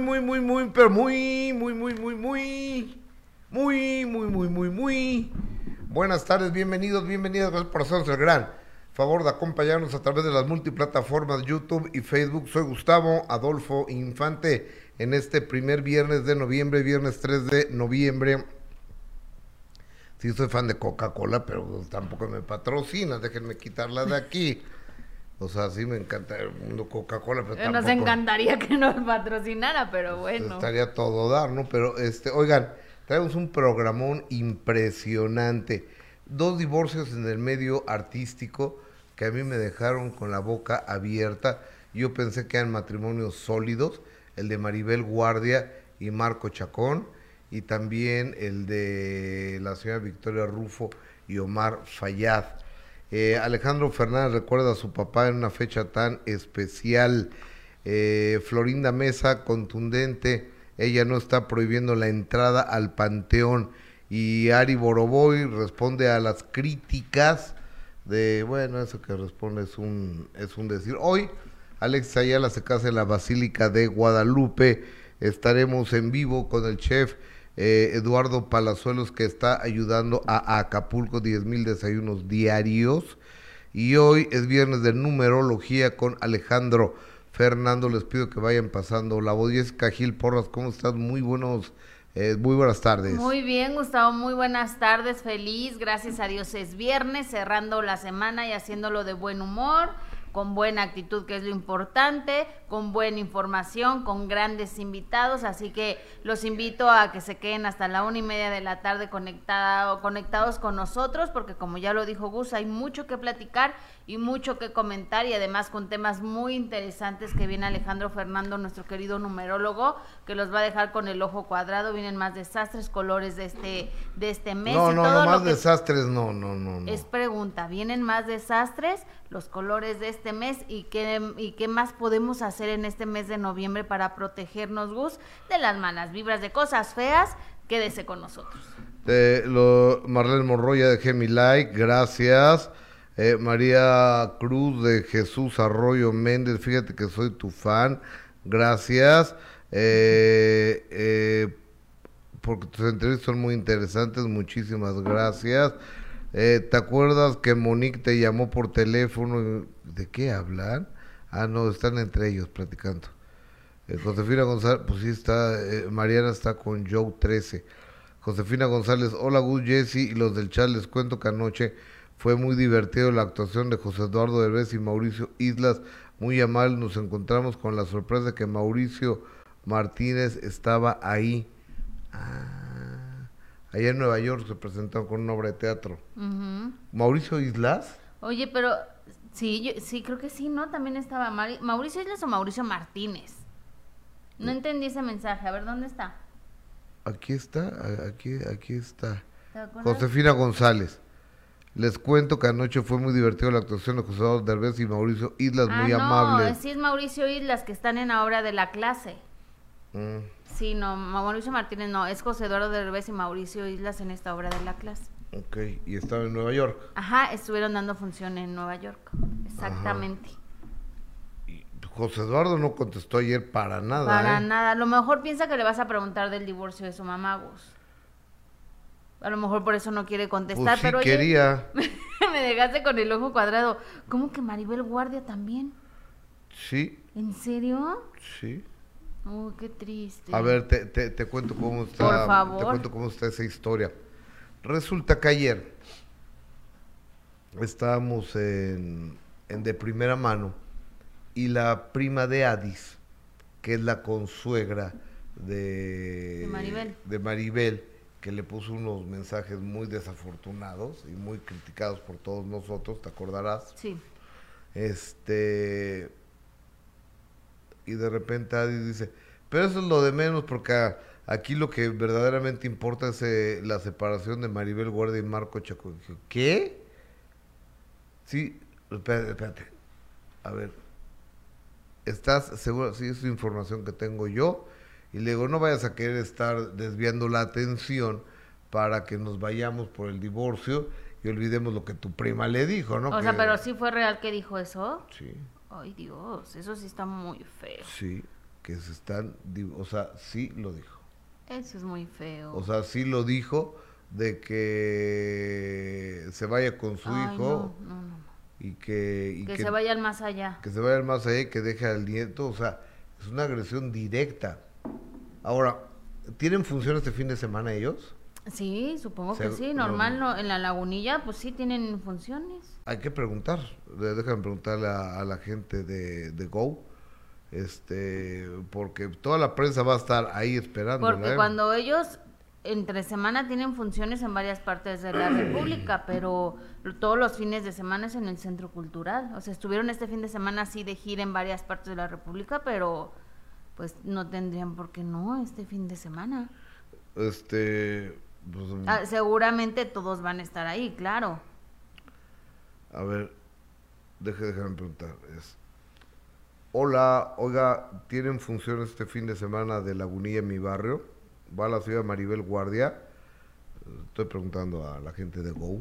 muy, muy, muy, muy, pero muy, muy, muy, muy, muy, muy, muy, muy, muy, muy. Buenas tardes, bienvenidos, bienvenidos, gracias por hacernos el gran favor de acompañarnos a través de las multiplataformas YouTube y Facebook. Soy Gustavo Adolfo Infante en este primer viernes de noviembre, viernes 3 de noviembre. Sí, soy fan de Coca-Cola, pero tampoco me patrocina, déjenme quitarla de aquí. O sea, sí me encanta el mundo Coca-Cola, pero Nos tampoco- encantaría que nos patrocinara, pero bueno. Estaría todo dar, ¿no? Pero, este, oigan, traemos un programón impresionante. Dos divorcios en el medio artístico que a mí me dejaron con la boca abierta. Yo pensé que eran matrimonios sólidos, el de Maribel Guardia y Marco Chacón, y también el de la señora Victoria Rufo y Omar Fayad. Eh, Alejandro Fernández recuerda a su papá en una fecha tan especial. Eh, Florinda Mesa, contundente, ella no está prohibiendo la entrada al panteón. Y Ari Boroboy responde a las críticas de, bueno, eso que responde es un, es un decir. Hoy, Alex Ayala se casa en la Basílica de Guadalupe. Estaremos en vivo con el chef eh, Eduardo Palazuelos que está ayudando a Acapulco 10 mil desayunos diarios. Y hoy es viernes de numerología con Alejandro Fernando. Les pido que vayan pasando la voz. Jessica Gil Porras, ¿cómo estás? Muy buenos, eh, muy buenas tardes. Muy bien, Gustavo, muy buenas tardes, feliz, gracias a Dios es viernes, cerrando la semana y haciéndolo de buen humor, con buena actitud, que es lo importante, con buena información, con grandes invitados, así que los invito a que se queden hasta la una y media de la tarde conectados con nosotros, porque como ya lo dijo Gus, hay mucho que platicar y mucho que comentar y además con temas muy interesantes que viene Alejandro Fernando, nuestro querido numerólogo, que los va a dejar con el ojo cuadrado, vienen más desastres, colores de este, de este mes. no, y no, todo no, lo más que- desastres, no, no, no. no. es pregunta, ¿vienen más desastres, los colores de este mes y qué, y qué más podemos hacer en este mes de noviembre para protegernos, Gus, de las malas vibras, de cosas feas? Quédese con nosotros. Eh, lo, Marlene Monroya dejé mi like, gracias. Eh, María Cruz de Jesús Arroyo Méndez, fíjate que soy tu fan, gracias. Eh, eh, porque tus entrevistas son muy interesantes, muchísimas gracias. Eh, ¿Te acuerdas que Monique te llamó por teléfono? ¿De qué hablan? Ah, no, están entre ellos platicando. Eh, Josefina González, pues sí está, eh, Mariana está con Joe 13. Josefina González, hola Gus, Jesse y los del chat, les cuento que anoche fue muy divertido la actuación de José Eduardo Derbez y Mauricio Islas, muy amable, nos encontramos con la sorpresa que Mauricio Martínez estaba ahí. Ah, allá en Nueva York se presentaron con una obra de teatro. ¿Mauricio Islas? Oye, pero sí, yo, sí, creo que sí, ¿no? También estaba Mauricio Islas o Mauricio Martínez. No entendí ese mensaje, a ver, ¿dónde está? Aquí está, aquí, aquí está. Josefina González. Les cuento que anoche fue muy divertido la actuación de José Derbez y Mauricio Islas, Ah, muy no, amables. sí es Mauricio Islas que están en la obra de la clase. Mm, Sí, no, Mauricio Martínez no, es José Eduardo Derbez y Mauricio Islas en esta obra de la clase. ok, y estaba en Nueva York. Ajá, estuvieron dando función en Nueva York. Exactamente. Y José Eduardo no contestó ayer para nada. Para ¿eh? nada. A lo mejor piensa que le vas a preguntar del divorcio de su mamá, Gus. A lo mejor por eso no quiere contestar, Pues sí pero oye, quería. me dejaste con el ojo cuadrado. ¿Cómo que Maribel Guardia también? Sí, ¿En serio? sí. Oh, qué triste. A ver, te, te, te cuento cómo está. Por favor. Te cuento cómo está esa historia. Resulta que ayer estábamos en, en de primera mano y la prima de Adis, que es la consuegra de, De Maribel. de Maribel, que le puso unos mensajes muy desafortunados y muy criticados por todos nosotros, te acordarás. Sí. Este. Y de repente Adi dice, pero eso es lo de menos porque a- aquí lo que verdaderamente importa es eh, la separación de Maribel Guardia y Marco Chaco. ¿qué? Sí, espérate, espérate. A ver, ¿estás seguro? Sí, es información que tengo yo. Y le digo, no vayas a querer estar desviando la atención para que nos vayamos por el divorcio y olvidemos lo que tu prima le dijo, ¿no? o sea, pero sí fue real que dijo eso. Sí. Ay, Dios, eso sí está muy feo. Sí, que se están, o sea, sí lo dijo. Eso es muy feo. O sea, sí lo dijo de que se vaya con su Ay, hijo no, no, no. y que y Que, se vayan más allá. que se vaya más allá y que deje al nieto, o sea, es una agresión directa. Ahora, ¿tienen función este fin de semana ellos? Sí, supongo que sí. no, Normal, no. en la lagunilla, pues sí tienen funciones. Hay que preguntar, déjame preguntarle a, a la gente de, de Go, este, porque toda la prensa va a estar ahí esperando. Porque cuando ellos entre semana tienen funciones en varias partes de la República, pero todos los fines de semana es en el Centro Cultural. O sea, estuvieron este fin de semana así de gira en varias partes de la República, pero pues no tendrían por qué no este fin de semana. Este, pues, Ah, seguramente todos van a estar ahí, claro. A ver, deje, déjame preguntar. Es, Hola, oiga, ¿tienen función este fin de semana de Lagunilla en mi barrio? ¿Va a la ciudad Maribel Guardia? Estoy preguntando a la gente de Go.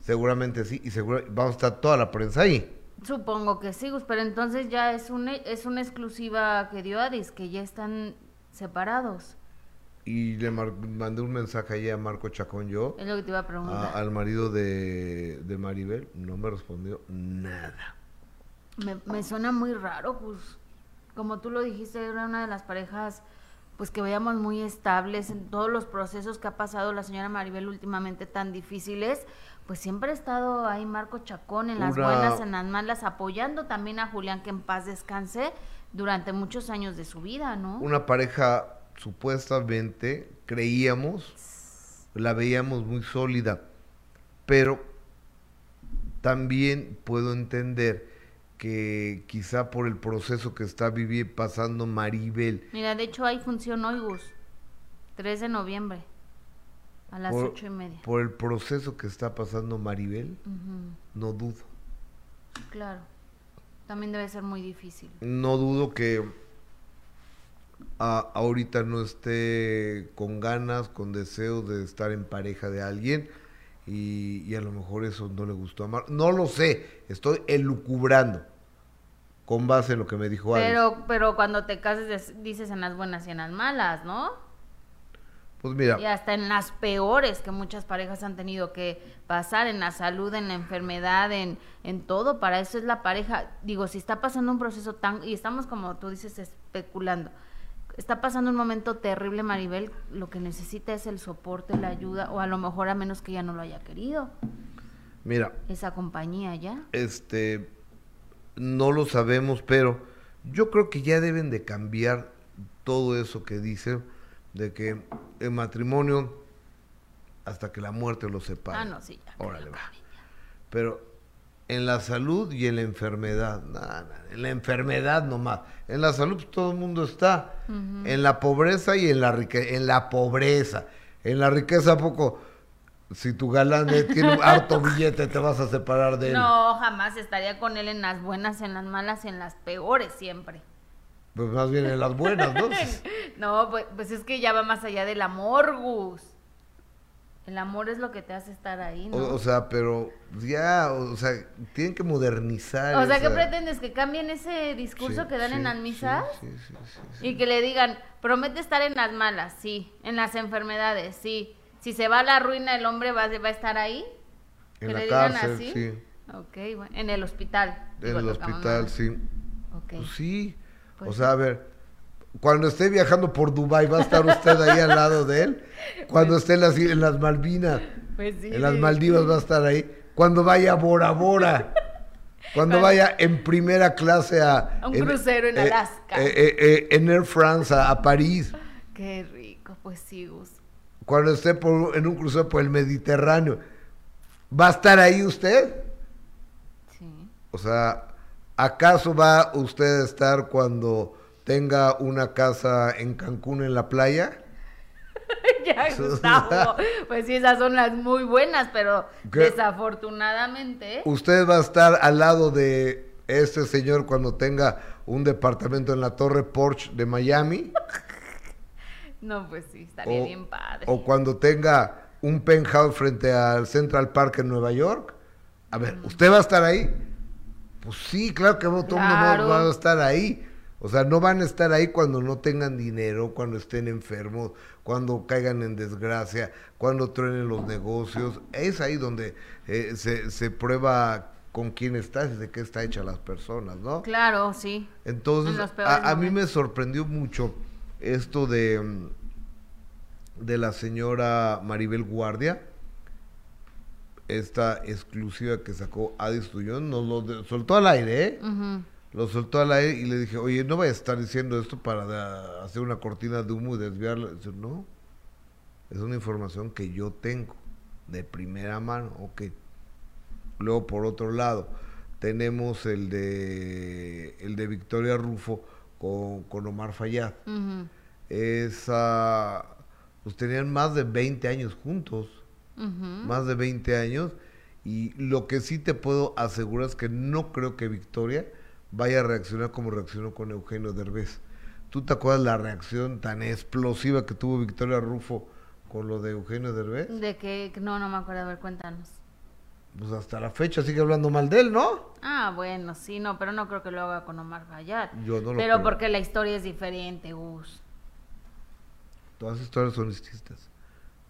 Seguramente sí, y seguro vamos a estar toda la prensa ahí. Supongo que sí, pero entonces ya es, un, es una exclusiva que dio Adis, que ya están separados. Y le mandé un mensaje ahí a Marco Chacón yo, Es lo que te iba a preguntar. a- al marido de, de Maribel, no me respondió nada. Me, me suena muy raro, pues, como tú lo dijiste, era una de las parejas, pues que veíamos muy estables en todos los procesos que ha pasado la señora Maribel últimamente tan difíciles, pues siempre ha estado ahí Marco Chacón en las Una- buenas, en las malas, apoyando también a Julián que en paz descanse durante muchos años de su vida, ¿no? Una pareja supuestamente, creíamos, la veíamos muy sólida, pero también puedo entender que quizá por el proceso que está viviendo pasando Maribel, Mira, de hecho hay función hoy, Gus, 3 de noviembre, a las por, ocho y media. por el proceso que está pasando Maribel, no dudo. claro, también debe ser muy difícil. No dudo que a- ahorita no esté con ganas, con deseo de estar en pareja de alguien y, y a lo mejor eso no le gustó a Mar. No lo sé, estoy elucubrando con base en lo que me dijo Alex. Pero, pero cuando te cases dices en las buenas y en las malas, ¿no? Pues mira, Y hasta en las peores que muchas parejas han tenido que pasar, en la salud, en la enfermedad, en, en todo. Para eso es la pareja. Digo, si está pasando un proceso tan... Y estamos, como tú dices, especulando. Está pasando un momento terrible, Maribel. Lo que necesita es el soporte, la ayuda, o a lo mejor a menos que ella no lo haya querido. mira, Esa compañía ya. este, no lo sabemos, pero yo creo que ya deben de cambiar todo eso que dicen de que el matrimonio hasta que la muerte los separe. Ah, no, sí, ya. Órale, va. Pero en la salud y en la enfermedad, nada, nada, en la enfermedad nomás. En la salud pues, todo el mundo está. En la pobreza y en la riqueza. En la pobreza. En la riqueza, ¿a poco? Si tu galán eh, tiene un harto billete, te vas a separar de él. No, jamás estaría con él en las buenas, en las malas y en las peores siempre. Pues más bien en las buenas, ¿no? No, pues, pues es que ya va más allá del amor, Gus. El amor es lo que te hace estar ahí, ¿no? O, o sea, pero ya, o sea, tienen que modernizar. O sea, ¿qué pretendes? ¿Que cambien ese discurso Sí, que dan sí, en las misas? sí. Y que le digan, promete estar en las malas, sí. En las enfermedades, sí. Si se va a la ruina, el hombre va, va a estar ahí. En que la le digan cárcel, así. sí. Ok, bueno. En el hospital. En el hospital, sí. Ok. Pues sí. Pues o sea, a ver, cuando esté viajando por Dubai ¿va a estar usted ahí al lado de él? Cuando esté en las, en las Malvinas, Pues sí. en las sí. Maldivas va a estar ahí. Cuando vaya a Bora Bora. Cuando vaya en primera clase a... A un crucero en Alaska. eh, eh, eh, en Air France a, a París. Qué rico, pues sí, Gus. Cuando esté por, en un crucero por el Mediterráneo. ¿Va a estar ahí usted? Sí. O sea, ¿acaso va usted a estar cuando tenga una casa en Cancún en la playa? ya, Gustavo. Pues sí, esas son las muy buenas, pero ¿Qué? desafortunadamente. ¿Usted va a estar al lado de este señor cuando tenga un departamento en la Torre Porsche de Miami? No, pues sí, estaría O, bien padre. o cuando tenga un penthouse frente al Central Park en Nueva York? A ver, ¿usted va a estar ahí? Pues sí, claro que todo el mundo va a estar ahí. O sea, no van a estar ahí cuando no tengan dinero, cuando estén enfermos, cuando caigan en desgracia, cuando truenen los negocios. Es ahí donde eh, se, se prueba con quién estás y de qué está hecha las personas, ¿no? Claro, sí. Entonces, a, a, mí me sorprendió mucho esto de, mm, de la señora Maribel Guardia, esta exclusiva que sacó Adis Tuñón, nos lo soltó al aire, ¿eh? Lo soltó al aire y le dije, oye, no vayas a estar diciendo esto para hacer una cortina de humo y desviarlo. Dice, no, es una información que yo tengo de primera mano, ok. Luego, por otro lado, tenemos el de, el de Victoria Rufo con, con Omar Fayad. Esa, pues tenían más de 20 años juntos, más de 20 años. Y lo que sí te puedo asegurar es que no creo que Victoria vaya a reaccionar como reaccionó con Eugenio Derbez. ¿Tú te acuerdas la reacción tan explosiva que tuvo Victoria Rufo con lo de Eugenio Derbez? De que, no, no me acuerdo, a ver, cuéntanos. Pues hasta la fecha sigue hablando mal de él, ¿no? Ah, bueno, sí, no, pero no creo que lo haga con Omar Fayad. Yo no lo Pero porque la historia es diferente, Gus. Todas las historias son distintas.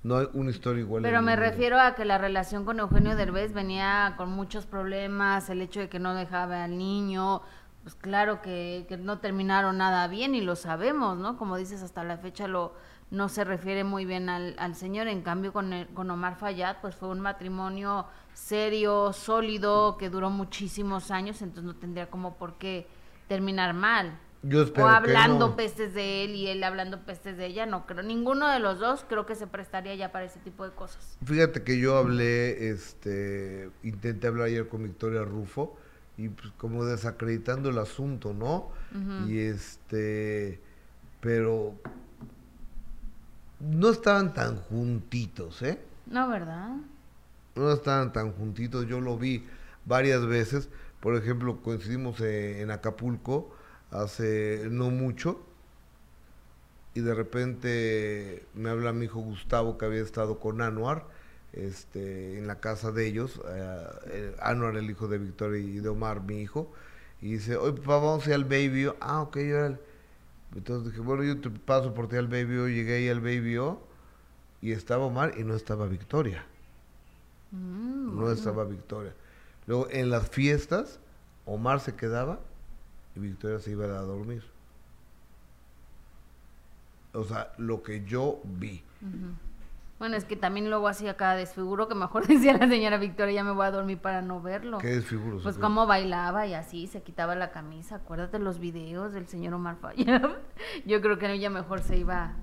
No hay una historia igual. Pero me refiero a que la relación con Eugenio Derbez venía con muchos problemas, el hecho de que no dejaba al niño, pues claro que, que no terminaron nada bien y lo sabemos, ¿no? Como dices, hasta la fecha lo no se refiere muy bien al, al señor. En cambio, con, con Omar Fayad, pues fue un matrimonio serio, sólido, que duró muchísimos años, entonces no tendría como por qué terminar mal. Yo espero o hablando pestes de él y él hablando pestes de ella, no creo. Ninguno de los dos creo que se prestaría ya para ese tipo de cosas. Fíjate que yo hablé, este, intenté hablar ayer con Victoria Rufo y pues como desacreditando el asunto, ¿no? Y este, pero no estaban tan juntitos, ¿eh? No, ¿verdad? No estaban tan juntitos, yo lo vi varias veces. Por ejemplo, coincidimos en Acapulco hace no mucho y de repente me habla mi hijo Gustavo que había estado con Anuar este, en la casa de ellos, eh, Anuar el hijo de Victoria y de Omar, mi hijo, y dice, oye papá, vamos a ir al baby. Ah, ok, yo Entonces dije, bueno, yo te paso por ti al baby, llegué ahí al baby y estaba Omar y no estaba Victoria. Mm, no estaba Victoria. Luego en las fiestas, Omar se quedaba y Victoria se iba a dormir. O sea, lo que yo vi. Bueno, es que también luego hacía cada desfiguro que mejor decía la señora Victoria, ya me voy a dormir para no verlo. ¿Qué desfiguro? Pues cómo bailaba y así, se quitaba la camisa. Acuérdate los videos del señor Omar Fayad. Yo creo que ella mejor se iba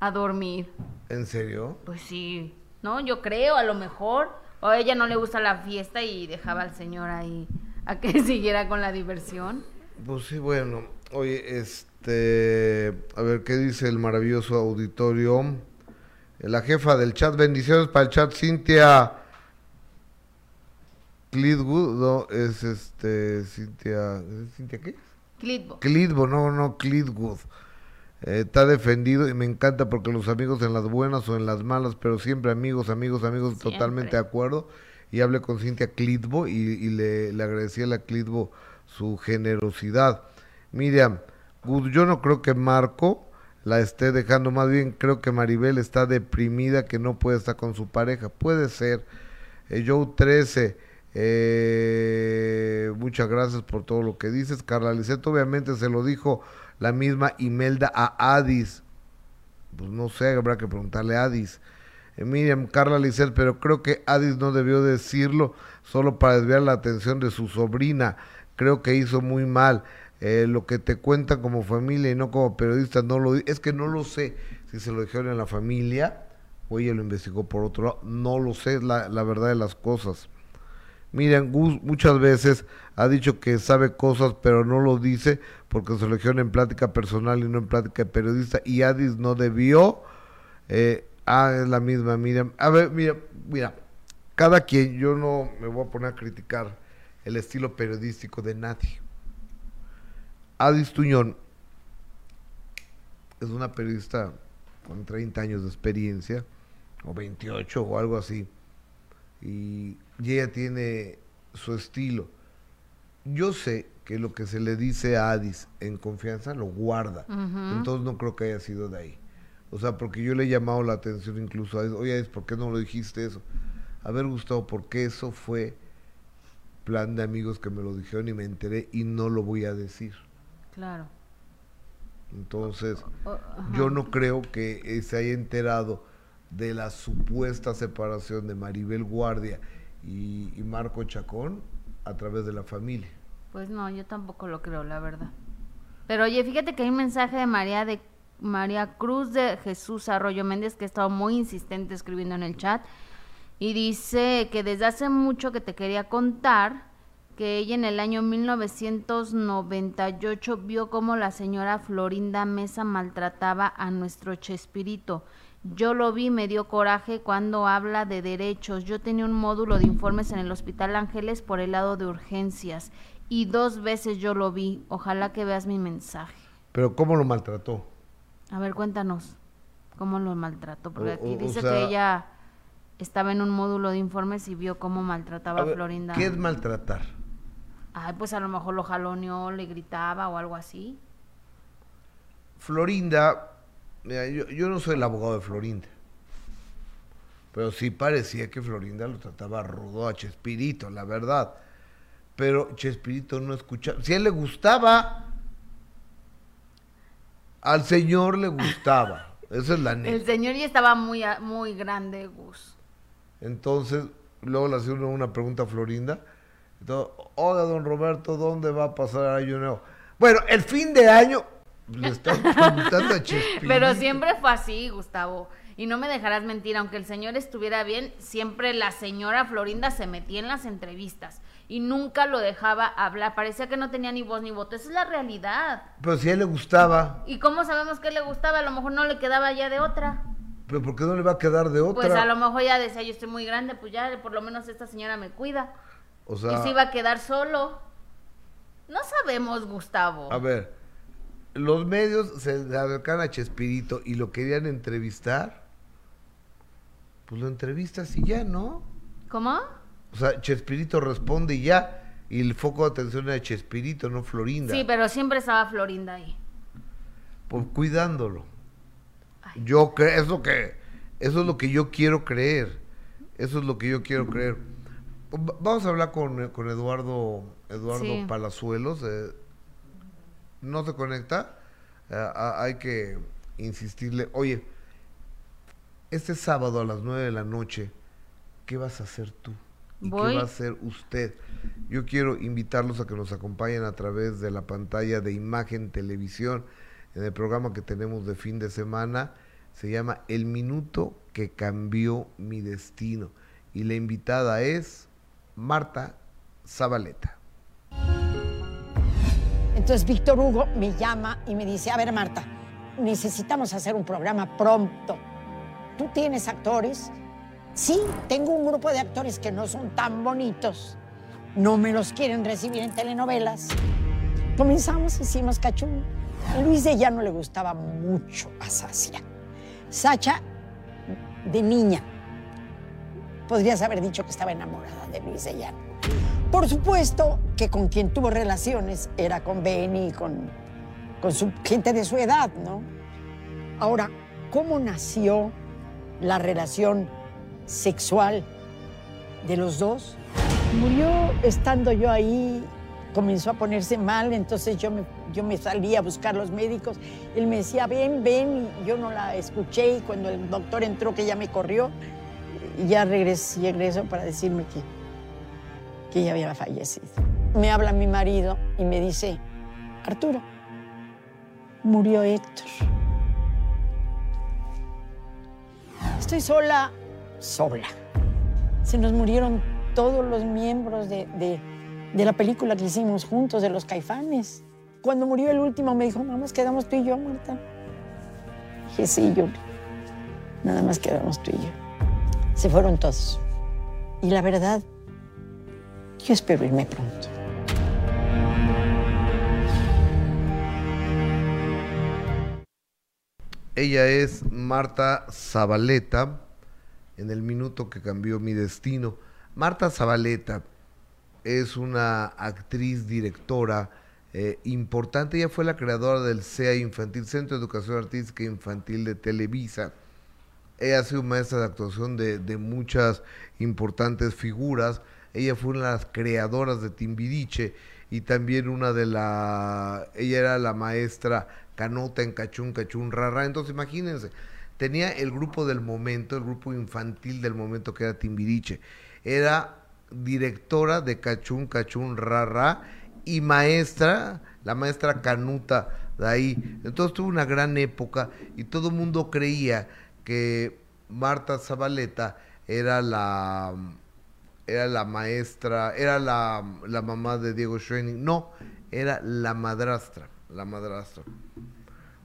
a dormir. ¿En serio? Pues sí. No, yo creo, a lo mejor. O a ella no le gusta la fiesta y dejaba al señor ahí a que siguiera con la diversión. Pues sí, bueno. Oye, este. A ver, ¿qué dice el maravilloso auditorio? La jefa del chat, bendiciones para el chat, Cintia Clitwood, no, es este, Cintia, ¿Cintia qué? Clitbo. Clitbo, no, no, Clitwood. Eh, está defendido y me encanta porque los amigos en las buenas o en las malas, pero siempre amigos, amigos, amigos, totalmente de acuerdo. Y hablé con Cintia Clitbo y, le, le, agradecí a la Clitbo su generosidad. Miriam, yo no creo que Marco la esté dejando, más bien creo que Maribel está deprimida que no puede estar con su pareja. Puede ser. Eh, Joe 13, eh, muchas gracias por todo lo que dices. Carla Lisset obviamente se lo dijo la misma Imelda a Adis. Pues no sé, habrá que preguntarle a Adis. Eh, Miriam, Carla Lisset, pero creo que Adis no debió decirlo solo para desviar la atención de su sobrina. Creo que hizo muy mal. Eh, lo que te cuentan como familia y no como periodista, no lo es que no lo sé si se lo dijeron en la familia o ella lo investigó por otro lado, no lo sé, es la, la verdad de las cosas. Gus muchas veces ha dicho que sabe cosas, pero no lo dice porque se dijeron en plática personal y no en plática de periodista. Y Adis no debió. Eh, ah, es la misma Miriam. A ver, mira, mira, cada quien, yo no me voy a poner a criticar el estilo periodístico de nadie. Adis Tuñón es una periodista con 30 años de experiencia, o 28 o algo así, y ella tiene su estilo. Yo sé que lo que se le dice a Adis en confianza lo guarda. Entonces no creo que haya sido de ahí. O sea, porque yo le he llamado la atención incluso a Adis, oye Adis, ¿por qué no lo dijiste eso? A ver, Gustavo, porque eso fue plan de amigos que me lo dijeron y me enteré y no lo voy a decir. Claro. Entonces, yo no creo que eh, se haya enterado de la supuesta separación de Maribel Guardia y, y Marco Chacón a través de la familia. Pues no, yo tampoco lo creo, la verdad. Pero oye, fíjate que hay un mensaje de María de María Cruz de Jesús Arroyo Méndez que ha estado muy insistente escribiendo en el chat y dice que desde hace mucho que te quería contar que ella en el año 1998 vio cómo la señora Florinda Mesa maltrataba a nuestro Chespirito. Yo lo vi, me dio coraje cuando habla de derechos. Yo tenía un módulo de informes en el Hospital Ángeles por el lado de urgencias y dos veces yo lo vi. Ojalá que veas mi mensaje. Pero ¿cómo lo maltrató? A ver, cuéntanos cómo lo maltrató, porque O- aquí o- o dice sea- que ella estaba en un módulo de informes y vio cómo maltrataba A a, ver, Florinda. ¿Qué es maltratar? Ay, pues a lo mejor lo jaloneó, le gritaba o algo así. Florinda, mira, yo, yo no soy el abogado de Florinda, pero sí parecía que Florinda lo trataba rudo a Chespirito, la verdad. Pero Chespirito no escuchaba. Si a él le gustaba, al señor le gustaba. Esa es la El neta. señor ya estaba muy, muy grande, Gus. Entonces, luego le hacía una pregunta a Florinda. Entonces, Oiga, don Roberto, ¿dónde va a pasar el año nuevo? Bueno, el fin de año le están preguntando a Chespirito. Pero siempre fue así, Gustavo. Y no me dejarás mentir, aunque el señor estuviera bien, siempre la señora Florinda se metía en las entrevistas y nunca lo dejaba hablar. Parecía que no tenía ni voz ni voto. Esa es la realidad. Pero si a él le gustaba, ¿Y cómo sabemos que le gustaba? A lo mejor no le quedaba ya de otra. ¿pero por qué no le va a quedar de otra? Pues a lo mejor ya decía, yo estoy muy grande, pues ya por lo menos esta señora me cuida. O y sea, se iba a quedar solo. No sabemos, Gustavo. a ver, los medios se acercan a Chespirito y lo querían entrevistar. Pues lo entrevistas y ya, ¿no? ¿Cómo? O sea, Chespirito responde y ya. Y el foco de atención era Chespirito, no Florinda. Sí, pero siempre estaba Florinda ahí. Por cuidándolo. Ay. Yo creo, es lo que, eso es lo que yo quiero creer. Eso es lo que yo quiero creer. Va- Vamos a hablar con, con Eduardo, Eduardo Sí. Palazuelos. eh, no se conecta. Eh, hay que insistirle. Oye, este sábado a las 9 de la noche, ¿qué vas a hacer tú? ¿Y Voy. qué va a hacer usted? Yo quiero invitarlos a que nos acompañen a través de la pantalla de Imagen Televisión en el programa que tenemos de fin de semana. Se llama El Minuto que Cambió Mi Destino. Y la invitada es Marta Zabaleta. Entonces Víctor Hugo me llama y me dice, a ver Marta, necesitamos hacer un programa pronto. ¿Tú tienes actores? Sí, tengo un grupo de actores que no son tan bonitos. No me los quieren recibir en telenovelas. Comenzamos, hicimos cachún. A Luis de ya no le gustaba mucho a Sacia. Sacha, de niña, podrías haber dicho que estaba enamorada de Luis de. Por supuesto que con quien tuvo relaciones era con Benny y con, con su gente de su edad, ¿no? Ahora, ¿cómo nació la relación sexual de los dos? Murió estando yo ahí, comenzó a ponerse mal, entonces yo me, yo me salí a buscar los médicos. Él me decía, ven, ven, y yo no la escuché y cuando el doctor entró que ya me corrió, y ya regresé, regreso para decirme que, que ella había fallecido. Me habla mi marido y me dice, Arturo, murió Héctor. Estoy sola, sola. Se nos murieron todos los miembros de, de- de la película que hicimos juntos, de los caifanes. Cuando murió el último me dijo, mamá, quedamos tú y yo, Marta. Dije, sí, yo. Nada más quedamos tú y yo. Se fueron todos. Y la verdad, yo espero irme pronto. Ella es Marta Zabaleta, en el minuto que cambió mi destino. Marta Zabaleta, es una actriz, directora eh, importante. Ella fue la creadora del CEA Infantil, Centro de Educación Artística Infantil de Televisa. Ella ha sido maestra de actuación de, de muchas importantes figuras. Ella fue una de las creadoras de Timbiriche y también una de la... Ella era la maestra Canota en Cachún, Cachún, Rara. Entonces imagínense, tenía el grupo del momento, el grupo infantil del momento que era Timbiriche. Era directora de Cachún, Cachún, Rara y maestra, la maestra Canuta de ahí. Entonces tuvo una gran época y todo el mundo creía que Marta Zabaleta era la era la maestra, era la, la mamá de Diego Schoening. No, era la madrastra, la madrastra.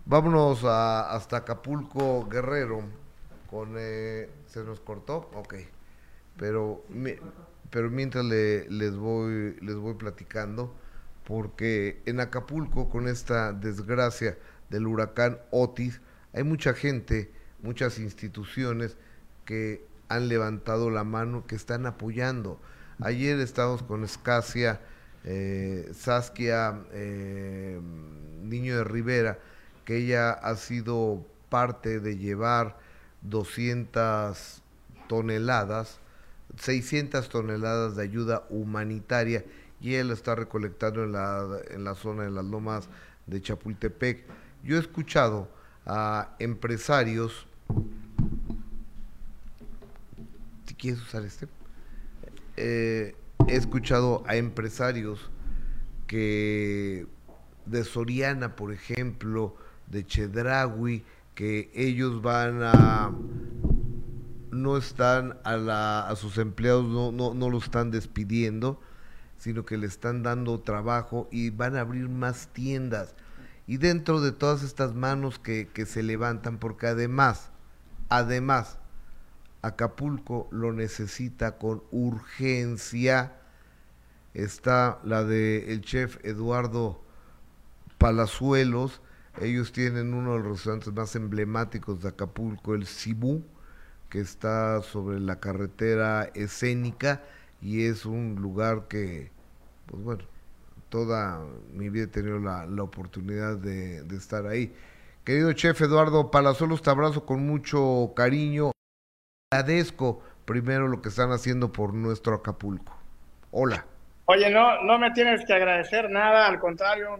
Vámonos a, hasta Acapulco, Guerrero. Con, eh, ¿Se nos cortó? Ok. Pero, pero mientras le, les, voy, les voy platicando, porque en Acapulco, con esta desgracia del huracán Otis, hay mucha gente, muchas instituciones que han levantado la mano, que están apoyando. Ayer estábamos con Escasia, eh, Saskia, eh, Niño de Rivera, que ella ha sido parte de llevar 200 toneladas, 600 toneladas de ayuda humanitaria y él está recolectando en la, en la zona de las lomas de Chapultepec. Yo he escuchado a empresarios quieres usar este. Eh, he escuchado a empresarios que de Soriana, por ejemplo, de Chedragui, que ellos van a no están a, a sus empleados, no, no, no lo están despidiendo, sino que le están dando trabajo y van a abrir más tiendas. Y dentro de todas estas manos que, que se levantan, porque además, además, Acapulco lo necesita con urgencia. Está la de el chef Eduardo Palazuelos. Ellos tienen uno de los restaurantes más emblemáticos de Acapulco, el Cibú, que está sobre la carretera escénica y es un lugar que, pues bueno, toda mi vida he tenido la, oportunidad de, de estar ahí. Querido chef Eduardo Palazuelos, te abrazo con mucho cariño agradezco primero lo que están haciendo por nuestro Acapulco. Hola. Oye, no, no me tienes que agradecer nada, al contrario,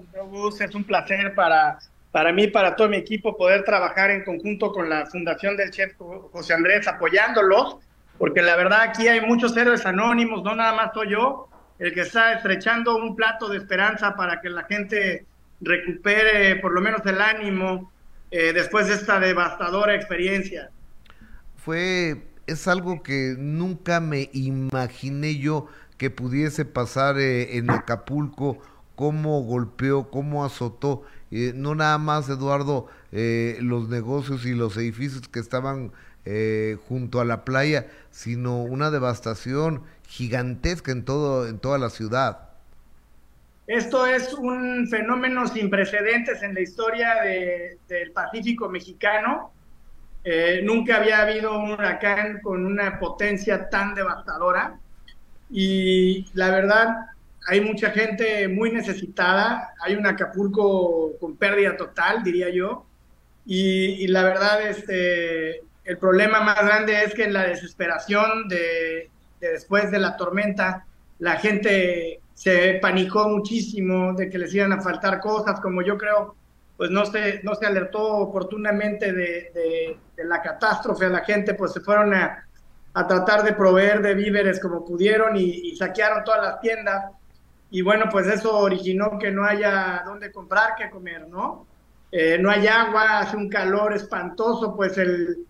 es un placer para, para mí, para todo mi equipo, poder trabajar en conjunto con la Fundación del Chef José Andrés, apoyándolos, porque la verdad aquí hay muchos héroes anónimos, no nada más soy yo, el que está estrechando un plato de esperanza para que la gente recupere por lo menos el ánimo eh, después de esta devastadora experiencia fue, es algo que nunca me imaginé yo que pudiese pasar eh, en Acapulco, cómo golpeó, cómo azotó, eh, no nada más Eduardo, eh, los negocios y los edificios que estaban junto a la playa, sino una devastación gigantesca en todo, en toda la ciudad. Esto es un fenómeno sin precedentes en la historia del Pacífico mexicano. Eh, nunca había habido un huracán con una potencia tan devastadora. Y la verdad hay mucha gente muy necesitada, hay un Acapulco con pérdida total, diría yo, y, la verdad este, el problema más grande es que en la desesperación de, de después de la tormenta, la gente se panicó muchísimo de que les iban a faltar cosas, como yo creo pues no se, no se alertó oportunamente de, la catástrofe a la gente, pues se fueron a, tratar de proveer de víveres como pudieron y, saquearon todas las tiendas. Y bueno, pues eso originó que no haya dónde comprar, qué comer, ¿no? Eh, no hay agua, hace un calor espantoso, pues el,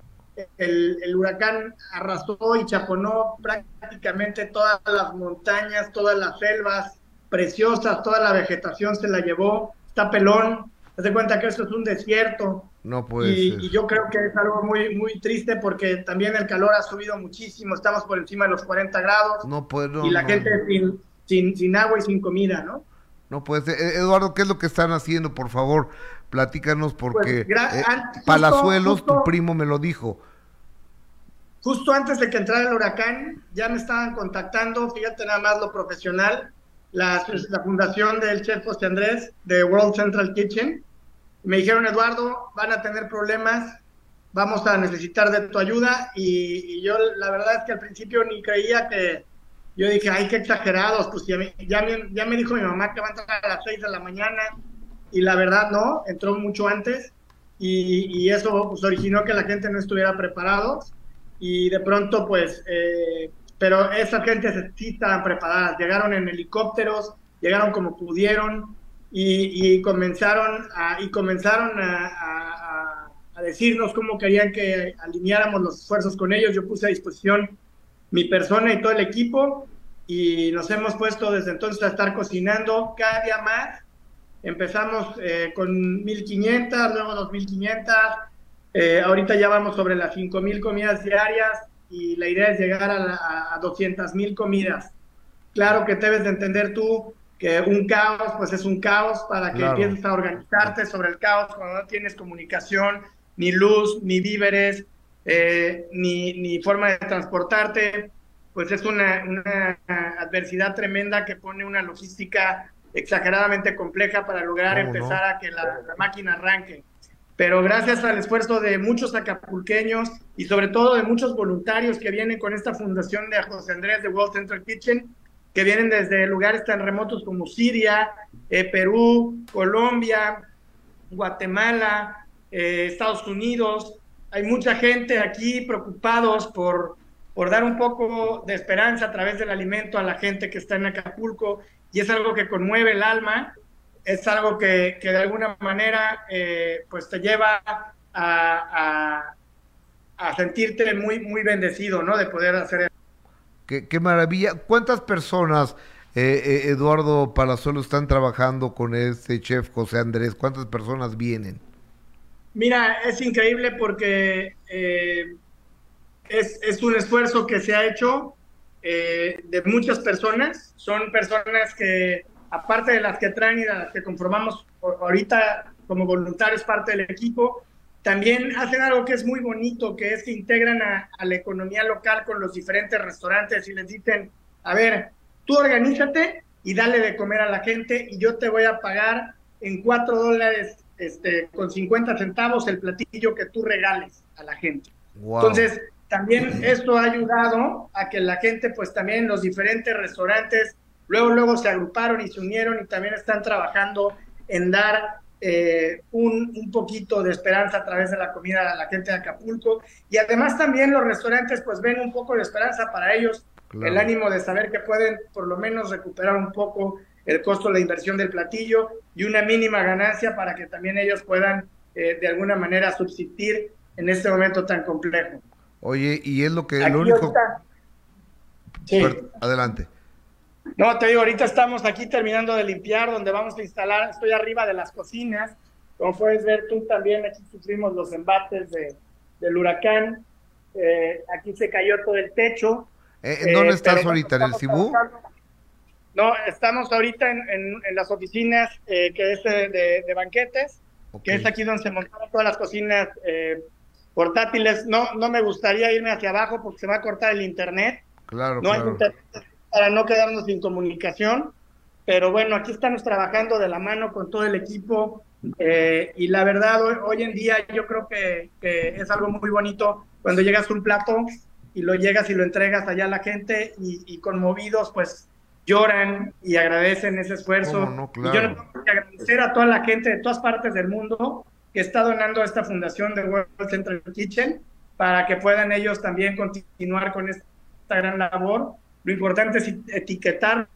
el, el, huracán arrasó y chaponó prácticamente todas las montañas, todas las selvas preciosas, toda la vegetación se la llevó, está pelón, Haz cuenta que esto es un desierto. No puede y, y, yo creo que es algo muy, muy triste porque también el calor ha subido muchísimo. Estamos por encima de los 40 grados. No puedo. Y la gente sin, sin, sin, agua y sin comida, ¿no? No puede ser. Eh, Eduardo, ¿qué es lo que están haciendo? Por favor, platícanos porque pues, eh, Palazuelos, tu primo, me lo dijo. justo antes de que entrara el huracán, ya me estaban contactando, fíjate nada más lo profesional, la, la fundación del chef José Andrés de World Central Kitchen. Me dijeron, Eduardo, van a tener problemas, vamos a necesitar de tu ayuda. Y, yo la verdad es que al principio ni creía que, yo dije, ay, qué exagerados, pues ya me, ya me, dijo mi mamá que va a entrar a las 6 de la mañana y la verdad no, entró mucho antes y, eso pues, originó que la gente no estuviera preparados y de pronto pues, eh, pero esa gente sí estaban preparadas, llegaron en helicópteros, llegaron como pudieron y, comenzaron y comenzaron a, decirnos cómo querían que alineáramos los esfuerzos con ellos. Yo puse a disposición mi persona y todo el equipo y nos hemos puesto desde entonces a estar cocinando cada día más. Empezamos eh, con 1.500, luego 2.500, eh, ahorita ya vamos sobre las 5.000 comidas diarias y la idea es llegar a, a 200.000 comidas. Claro que debes de entender tú que un caos pues es un caos para que empieces a organizarte sobre el caos cuando no tienes comunicación, ni luz, ni víveres, eh, ni, ni, forma de transportarte, pues es una, una, adversidad tremenda que pone una logística exageradamente compleja para lograr empezar a que la máquina arranque pero gracias al esfuerzo de muchos acapulqueños y sobre todo de muchos voluntarios que vienen con esta fundación de José Andrés de World Central Kitchen, que vienen desde lugares tan remotos como Siria, eh, Perú, Colombia, Guatemala, eh, Estados Unidos. Hay mucha gente aquí preocupados por, por dar un poco de esperanza a través del alimento a la gente que está en Acapulco y es algo que conmueve el alma es algo que, de alguna manera eh, pues te lleva a, a, sentirte muy, muy bendecido, ¿no? De poder hacer eso. Qué, qué maravilla. ¿Cuántas personas, eh, eh, Eduardo Palazuelo, están trabajando con este chef José Andrés? ¿Cuántas personas vienen? Mira, es increíble porque es, es, un esfuerzo que se ha hecho de muchas personas. Son personas que aparte de las que traen y de las que conformamos ahorita como voluntarios parte del equipo, también hacen algo que es muy bonito, que es que integran a, la economía local con los diferentes restaurantes y les dicen, a ver, tú organízate y dale de comer a la gente y yo te voy a pagar en cuatro dólares este, con 50 centavos el platillo que tú regales a la gente. Entonces, también esto ha ayudado a que la gente, pues también los diferentes restaurantes Luego, luego se agruparon y se unieron y también están trabajando en dar eh, un, un, poquito de esperanza a través de la comida a la gente de Acapulco. Y además también los restaurantes pues ven un poco de esperanza para ellos, el ánimo de saber que pueden por lo menos recuperar un poco el costo de la inversión del platillo y una mínima ganancia para que también ellos puedan eh, de alguna manera subsistir en este momento tan complejo. Oye, y es lo que... lo único... Sí. Adelante. No, te digo, ahorita estamos aquí terminando de limpiar, donde vamos a instalar, estoy arriba de las cocinas. Como puedes ver tú también, aquí sufrimos los embates de, del huracán. Eh, aquí se cayó todo el techo. Eh, ¿En dónde eh, estás ahorita? ¿En el Cibú? No, estamos ahorita en, en, las oficinas que es de, de banquetes, que es aquí donde se montaron todas las cocinas portátiles. No, no me gustaría irme hacia abajo porque se va a cortar el internet. Claro, no Hay internet para no quedarnos sin comunicación. Pero bueno, aquí estamos trabajando de la mano con todo el equipo eh, y la verdad hoy, en día yo creo que, es algo muy bonito cuando llegas a un plato y lo llegas y lo entregas allá a la gente y, conmovidos pues lloran y agradecen ese esfuerzo. Y yo le tengo que agradecer a toda la gente de todas partes del mundo que está donando a esta fundación de World Central Kitchen para que puedan ellos también continuar con esta gran labor lo importante es etiquetarlo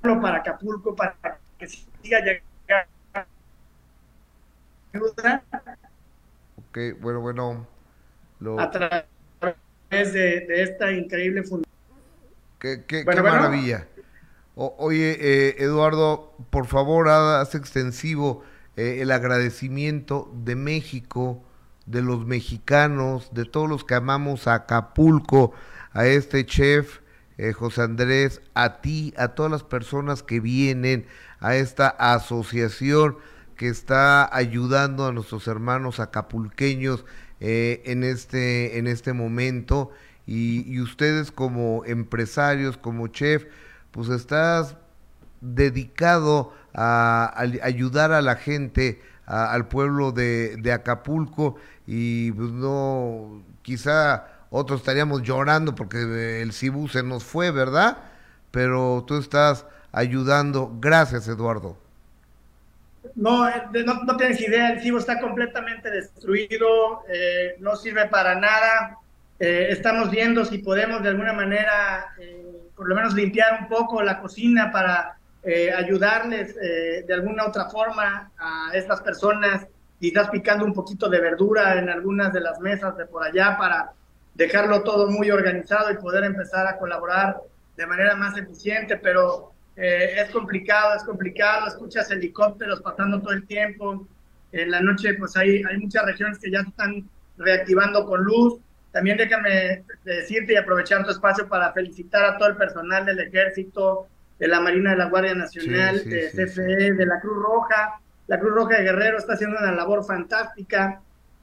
para Acapulco, para que siga llegando. Ok, bueno, bueno. A través de, esta increíble fundación. Qué, qué, maravilla. oye, eh, Eduardo, por favor, haz extensivo eh, el agradecimiento de México, de los mexicanos, de todos los que amamos a Acapulco, a este chef eh, José Andrés, a ti, a todas las personas que vienen a esta asociación que está ayudando a nuestros hermanos acapulqueños eh, en, este, en este momento. Y, ustedes como empresarios, como chef, pues estás dedicado a, ayudar a la gente, al pueblo de, Acapulco y pues no, quizá otros estaríamos llorando porque el Cibú se nos fue, ¿verdad? Pero tú estás ayudando. Gracias, Eduardo. No, eh, no, tienes idea, el Cibo está completamente destruido, eh, no sirve para nada. Eh, estamos viendo si podemos de alguna manera, por lo menos limpiar un poco la cocina para ayudarles de alguna otra forma a estas personas. Quizás picando un poquito de verdura en algunas de las mesas de por allá para dejarlo todo muy organizado y poder empezar a colaborar de manera más eficiente, pero eh, es complicado, es complicado, escuchas helicópteros pasando todo el tiempo. En la noche, pues hay, hay muchas regiones que ya están reactivando con luz. También déjame decirte y aprovechar tu espacio para felicitar a todo el personal del Ejército, de la Marina de la Guardia Nacional, de CFE, de la Cruz Roja. La Cruz Roja de Guerrero está haciendo una labor fantástica.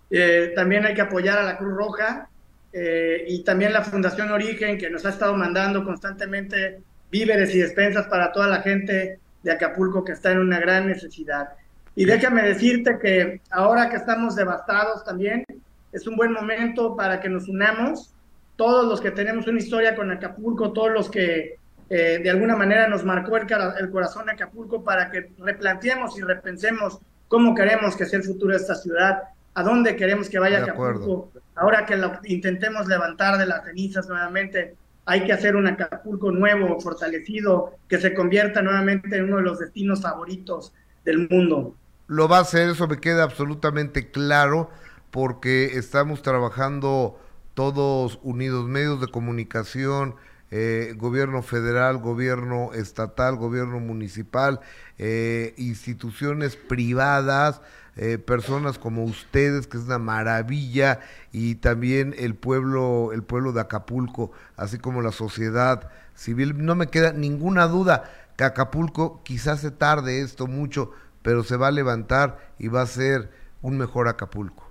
Eh, también hay que apoyar a la Cruz Roja eh, y también la Fundación Origen, que nos ha estado mandando constantemente víveres y despensas para toda la gente de Acapulco que está en una gran necesidad. Y déjame decirte que ahora que estamos devastados también, es un buen momento para que nos unamos, todos los que tenemos una historia con Acapulco, todos los que eh, de alguna manera nos marcó el, el corazón de Acapulco, para que replanteemos y repensemos cómo queremos que sea el futuro de esta ciudad, a dónde queremos que vaya Acapulco, ahora que lo intentemos levantar de las cenizas nuevamente, hay que hacer un Acapulco nuevo, fortalecido, que se convierta nuevamente en uno de los destinos favoritos del mundo. Lo va a hacer, eso me queda absolutamente claro, porque estamos trabajando todos unidos, medios de comunicación, eh, gobierno federal, gobierno estatal, gobierno municipal, eh, instituciones privadas, eh, personas como ustedes, que es una maravilla, y también el pueblo, el pueblo de Acapulco, así como la sociedad civil. No me queda ninguna duda que Acapulco quizás se tarde esto mucho, pero se va a levantar y va a ser un mejor Acapulco.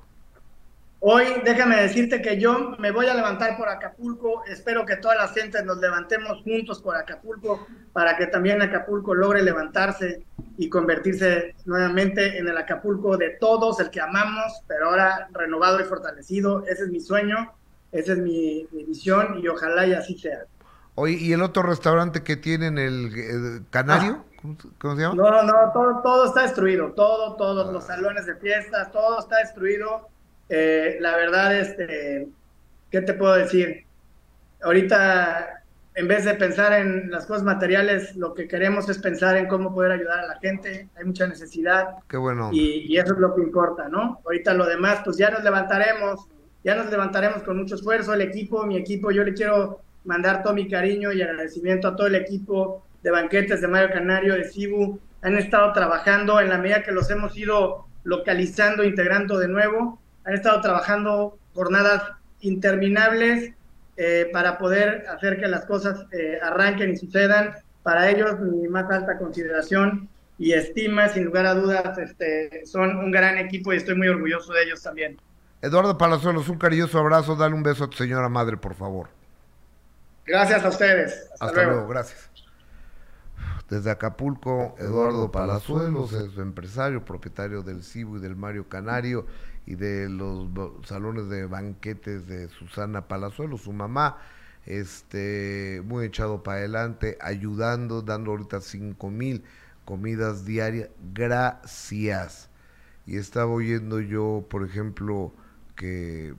Hoy déjame decirte que yo me voy a levantar por Acapulco, espero que toda la gente nos levantemos juntos por Acapulco para que también Acapulco logre levantarse y convertirse nuevamente en el Acapulco de todos, el que amamos, pero ahora renovado y fortalecido. Ese es mi sueño, esa es mi, visión y ojalá y así sea. Oye, ¿y el otro restaurante que tienen, el, Canario? Ah. ¿Cómo, se llama? No, no, todo, todo está destruido, todo, todos los salones de fiestas, todo está destruido eh, la verdad, este, ¿qué te puedo decir? Ahorita, en vez de pensar en las cosas materiales, lo que queremos es pensar en cómo poder ayudar a la gente. Hay mucha necesidad. Qué bueno. Y, eso es lo que importa, ¿no? Ahorita lo demás, pues ya nos levantaremos, ya nos levantaremos con mucho esfuerzo. El equipo, mi equipo, yo le quiero mandar todo mi cariño y agradecimiento a todo el equipo de banquetes de Mario Canario, de Cibu. Han estado trabajando en la medida que los hemos ido localizando, integrando de nuevo han estado trabajando jornadas interminables eh, para poder hacer que las cosas eh, arranquen y sucedan. Para ellos, mi más alta consideración y estima, sin lugar a dudas, este, son un gran equipo y estoy muy orgulloso de ellos también. Eduardo Palazuelos, un cariñoso abrazo, dale un beso a tu señora madre, por favor. Gracias a ustedes. Hasta, luego. gracias. Desde Acapulco, Eduardo Palazuelos es empresario, propietario del Cibo y del Mario Canario y de los salones de banquetes de Susana Palazuelo, su mamá, este, muy echado para adelante, ayudando, dando ahorita cinco mil comidas diarias. Gracias. Y estaba oyendo yo, por ejemplo, que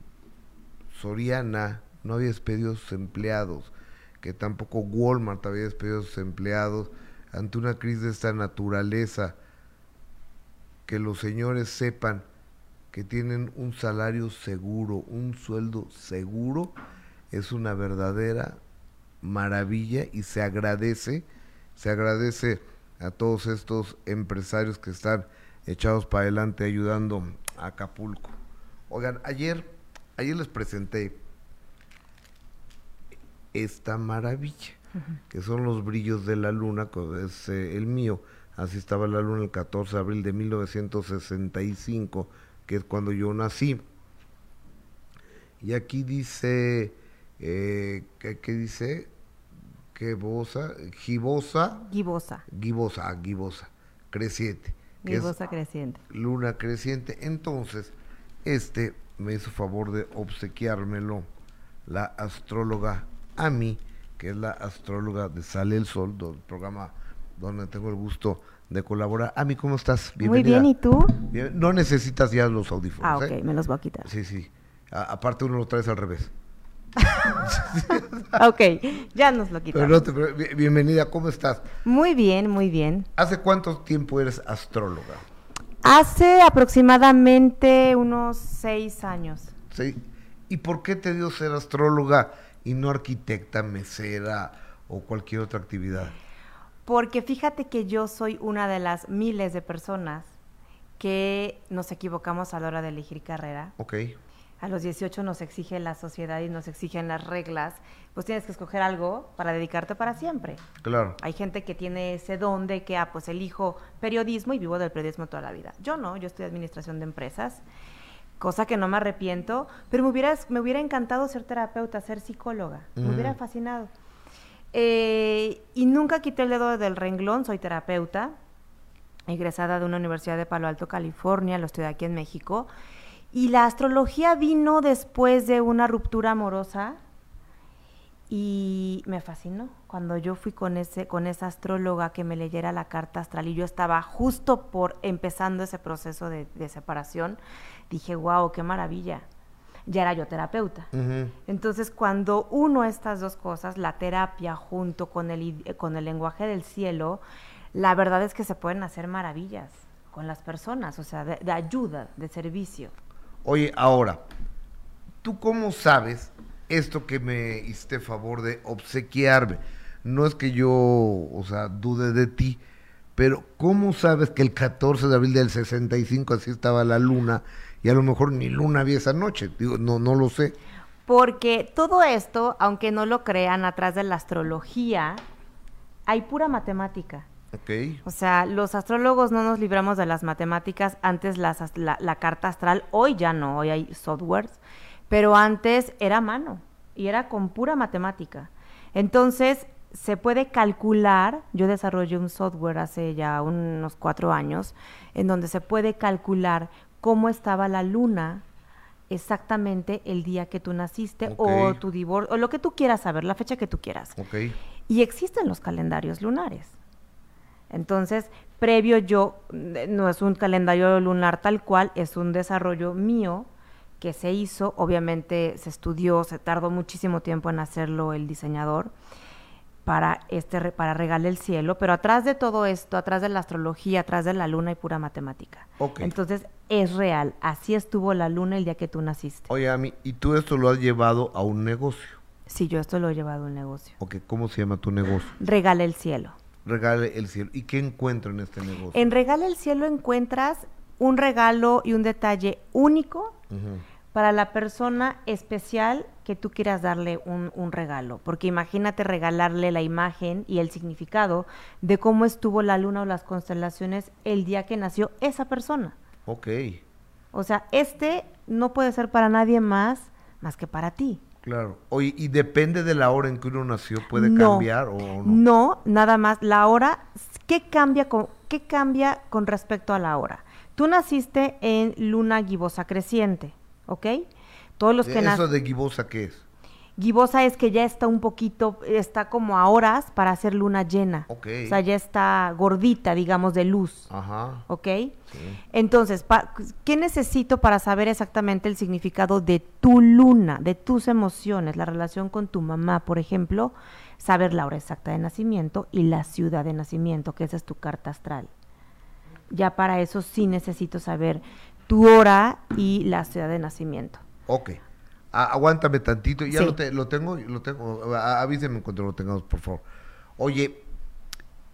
Soriana no había despedido a sus empleados, que tampoco Walmart había despedido a sus empleados ante una crisis de esta naturaleza. Que los señores sepan que tienen un salario seguro, un sueldo seguro, es una verdadera maravilla y se agradece, se agradece a todos estos empresarios que están echados para adelante ayudando a Acapulco. Oigan, ayer, ayer les presenté esta maravilla, que son los brillos de la luna, que es eh, el mío, así estaba la luna el 14 de abril de 1965 que es cuando yo nací. Y aquí dice eh, ¿qué, qué dice? ¿Qué bosa? Gibosa. Gibosa. Gibosa, ah, gibosa, creciente. Gibosa creciente. luna creciente. Entonces, este me hizo favor de obsequiármelo la astróloga Ami, que es la astróloga de Sale el Sol, del programa donde tengo el gusto de colaborar. Ami, ¿cómo estás? Muy bien, ¿y tú? Bien, No necesitas ya los audífonos. Ah, ok, ¿eh? me los voy a quitar. Sí, sí. A- aparte uno lo traes al revés. ok, ya nos lo quitamos. no te bienvenida, ¿cómo estás? Muy bien, muy bien. ¿Hace cuánto tiempo eres astróloga? Hace aproximadamente unos seis años. ¿Sí? ¿Y por qué te dio ser astróloga y no arquitecta, mesera o cualquier otra actividad? Porque fíjate que yo soy una de las miles de personas que nos equivocamos a la hora de elegir carrera. Ok, A los 18 nos exige la sociedad y nos exigen las reglas. Pues tienes que escoger algo para dedicarte para siempre. claro. Hay gente que tiene ese don de que, ah, pues elijo periodismo y vivo del periodismo toda la vida. Yo no, yo estudié administración de empresas, cosa que no me arrepiento, pero me hubiera, me hubiera encantado ser terapeuta, ser psicóloga, me hubiera fascinado. Eh, y nunca quité el dedo del renglón, soy terapeuta, egresada de una universidad de Palo Alto, California, lo estudié aquí en México. Y la astrología vino después de una ruptura amorosa y me fascinó cuando yo fui con ese con esa astróloga que me leyera la carta astral y yo estaba justo por empezando ese proceso de, de separación dije wow qué maravilla ya era yo terapeuta. Entonces cuando uno estas dos cosas la terapia junto con el id- con el lenguaje del cielo la verdad es que se pueden hacer maravillas con las personas o sea de, de ayuda de servicio. Oye, ahora, ¿tú cómo sabes esto que me hiciste favor de obsequiarme? No es que yo, o sea, dude de ti, pero ¿cómo sabes que el 14 de abril del 65 así estaba la luna y a lo mejor ni luna había esa noche? Digo, no, no lo sé. Porque todo esto, aunque no lo crean, atrás de la astrología, hay pura matemática. Ok, O sea, los astrólogos no nos libramos de las matemáticas. Antes las la, la carta astral, hoy ya no, hoy hay softwares, pero antes era mano y era con pura matemática. Entonces, se puede calcular, yo desarrollé un software hace ya unos cuatro años, en donde se puede calcular cómo estaba la luna exactamente el día que tú naciste o tu divorcio, o lo que tú quieras saber, la fecha que tú quieras. Y existen los calendarios lunares. Entonces, previo yo, no es un calendario lunar tal cual, es un desarrollo mío que se hizo, obviamente se estudió, se tardó muchísimo tiempo en hacerlo el diseñador para este para regalar el cielo, pero atrás de todo esto, atrás de la astrología, atrás de la luna hay pura matemática. Entonces, es real, así estuvo la luna el día que tú naciste. Oye, Ami, ¿y tú esto lo has llevado a un negocio? Sí, yo esto lo he llevado a un negocio. Ok, ¿cómo se llama tu negocio? Regala el cielo. Regale el cielo. ¿Y qué encuentro en este negocio? En Regala el Cielo encuentras un regalo y un detalle único. Para la persona especial que tú quieras darle un, un regalo. Porque imagínate regalarle la imagen y el significado de cómo estuvo la luna o las constelaciones el día que nació esa persona. Ok, O sea, este no puede ser para nadie más más que para ti. claro. Oye, ¿y depende de la hora en que uno nació? ¿Puede No. cambiar o no? No, nada más. La hora, ¿qué cambia con, qué cambia con respecto a la hora? Tú naciste en luna gibosa creciente, ¿ok? Todos los que ¿Eso de gibosa qué es? Gibosa es que ya está un poquito, está como a horas para hacer luna llena. Ok. O sea, ya está gordita, digamos, de luz. Ajá. ¿Ok? Sí. Entonces, ¿qué necesito para saber exactamente el significado de tu luna, de tus emociones, la relación con tu mamá, por ejemplo? Saber la hora exacta de nacimiento y la ciudad de nacimiento, que esa es tu carta astral. Ya para eso sí necesito saber tu hora y la ciudad de nacimiento. Ok. A- aguántame tantito. Ya Sí. lo, te- lo tengo, lo tengo. A- avísenme cuando lo tengamos, por favor. Oye,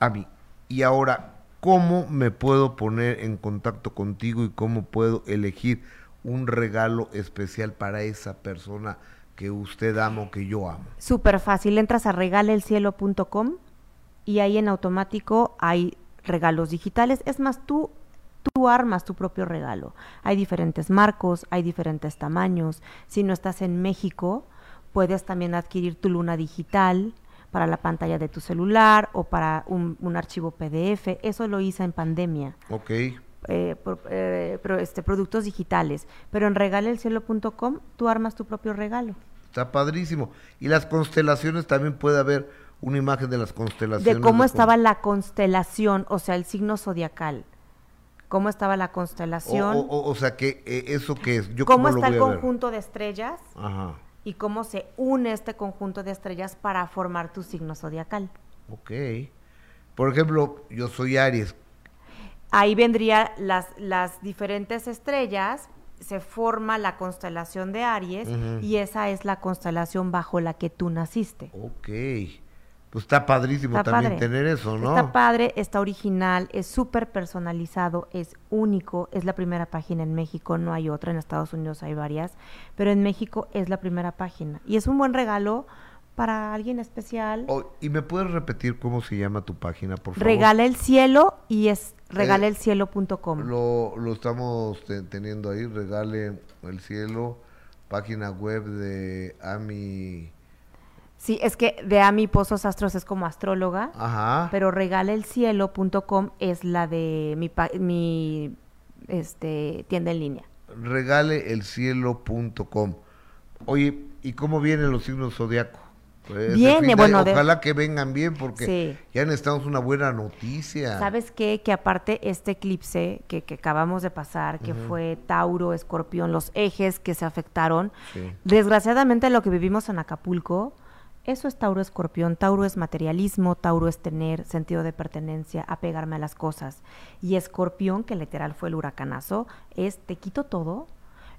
Ami, y ahora, ¿cómo me puedo poner en contacto contigo y cómo puedo elegir un regalo especial para esa persona que usted ama o que yo amo? Súper fácil, entras a regalelcielo.com y ahí en automático hay regalos digitales. Es más, tú, tú armas tu propio regalo. Hay diferentes marcos, hay diferentes tamaños. Si no estás en México, puedes también adquirir tu luna digital para la pantalla de tu celular o para un, un archivo PDF. Eso lo hice en pandemia. Ok. Eh, por- eh, pro- este, productos digitales. Pero en regalelcielo.com tú armas tu propio regalo. Está padrísimo. Y las constelaciones también puede haber una imagen de las constelaciones. De cómo cómo- estaba la constelación, o sea, el signo zodiacal. Cómo estaba la constelación. o- o- o sea, que eh, ¿eso qué es? ¿Yo cómo cómo lo está el ver? conjunto de estrellas Ajá. y cómo se une este conjunto de estrellas para formar tu signo zodiacal. Ok. Por ejemplo, yo soy Aries. Ahí vendría las, las diferentes estrellas, se forma la constelación de Aries y esa es la constelación bajo la que tú naciste. Ok. Pues está padrísimo Está también padre. tener eso, ¿no? Está padre, está original, es súper personalizado, es único, es la primera página en México, no hay otra, en Estados Unidos hay varias, pero en México es la primera página. Y es un buen regalo para alguien especial. Oh, ¿Y me puedes repetir cómo se llama tu página, por favor? Regala el cielo y es regalaelcielo.com. Lo, lo estamos te- teniendo ahí, Regale el Cielo, página web de Ami. Sí, es que de Ami Pozos Astros es como astróloga, Ajá. pero regalaelcielo.com es la de mi, pa- mi este, tienda en línea. regaleelcielo.com. Oye, ¿y cómo vienen los signos zodiacos? Pues, Viene, bueno, de- Ojalá que vengan bien porque Sí. ya necesitamos una buena noticia. ¿Sabes qué? Que aparte este eclipse que, que acabamos de pasar, que fue Tauro, Escorpión, los ejes que se afectaron, Sí. desgraciadamente lo que vivimos en Acapulco, eso es Tauro Escorpión. Tauro es materialismo, Tauro es tener sentido de pertenencia, apegarme a las cosas. Y Escorpión, que literal fue el huracanazo, es te quito todo.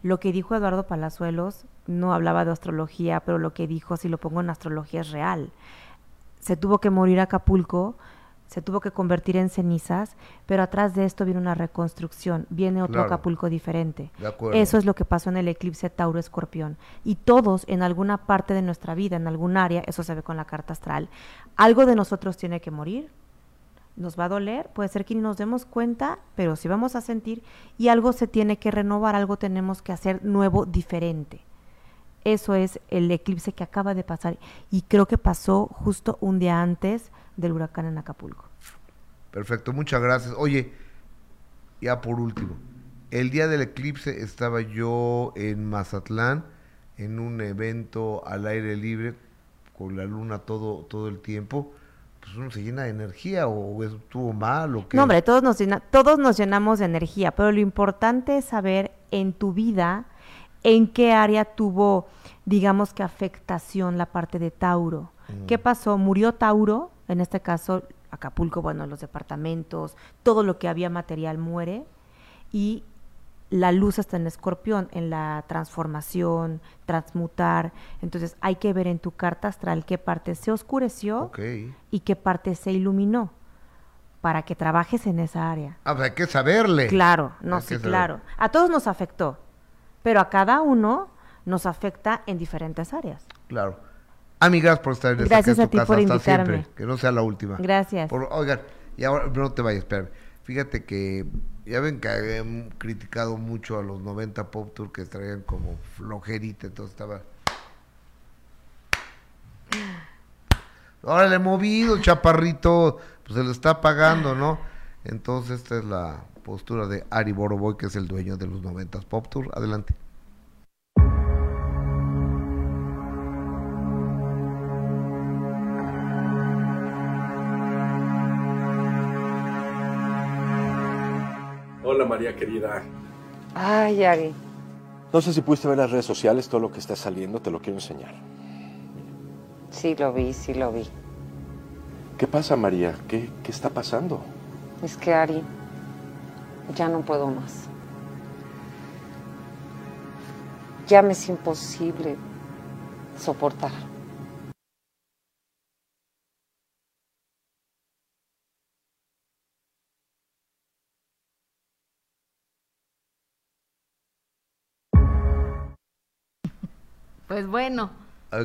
Lo que dijo Eduardo Palazuelos, no hablaba de astrología, pero lo que dijo, si lo pongo en astrología, es real se tuvo que morir Acapulco, se tuvo que convertir en cenizas, pero atrás de esto viene una reconstrucción, viene otro Claro. Acapulco diferente. Eso es lo que pasó en el eclipse Tauro Escorpión. Y todos en alguna parte de nuestra vida, en algún área, eso se ve con la carta astral, algo de nosotros tiene que morir. Nos va a doler, puede ser que ni nos demos cuenta, pero sí vamos a sentir y algo se tiene que renovar, algo tenemos que hacer nuevo, diferente. Eso es el eclipse que acaba de pasar y creo que pasó justo un día antes del huracán en Acapulco. Perfecto, muchas gracias. Oye, ya por último, el día del eclipse estaba yo en Mazatlán en un evento al aire libre con la luna todo todo el tiempo. Pues uno se llena de energía o estuvo mal o qué. No, hombre, todos nos, llena- todos nos llenamos de energía, pero lo importante es saber en tu vida en qué área tuvo, digamos que afectación la parte de Tauro. ¿Qué pasó? Murió Tauro, en este caso Acapulco, bueno, los departamentos, todo lo que había material muere y la luz está en escorpión, en la transformación, transmutar. Entonces hay que ver en tu carta astral qué parte se oscureció y qué parte se iluminó para que trabajes en esa área. Ah, pues hay que saberle. Claro, no, Hay sí, claro. A todos nos afectó, pero a cada uno nos afecta en diferentes áreas. Claro. Amigas por estar en esta Gracias a tu ti casa por hasta invitarme. siempre. Que no sea la última. Gracias. Por- oigan, y ahora no te vayas, espérame. Fíjate que ya ven que habían criticado mucho a los 90 Pop Tour que traían como flojerita, entonces estaba. Ahora le he movido, chaparrito, pues se lo está pagando, ¿no? Entonces esta es la postura de Ari Boroboy, que es el dueño de los 90 Pop Tour. Adelante. Hola María querida. Ay, Ari. No sé si pudiste ver las redes sociales, todo lo que está saliendo, te lo quiero enseñar. Sí lo vi, sí lo vi. ¿Qué pasa María? ¿Qué, qué está pasando? Es que, Ari, ya no puedo más. Ya me es imposible soportar. Pues bueno,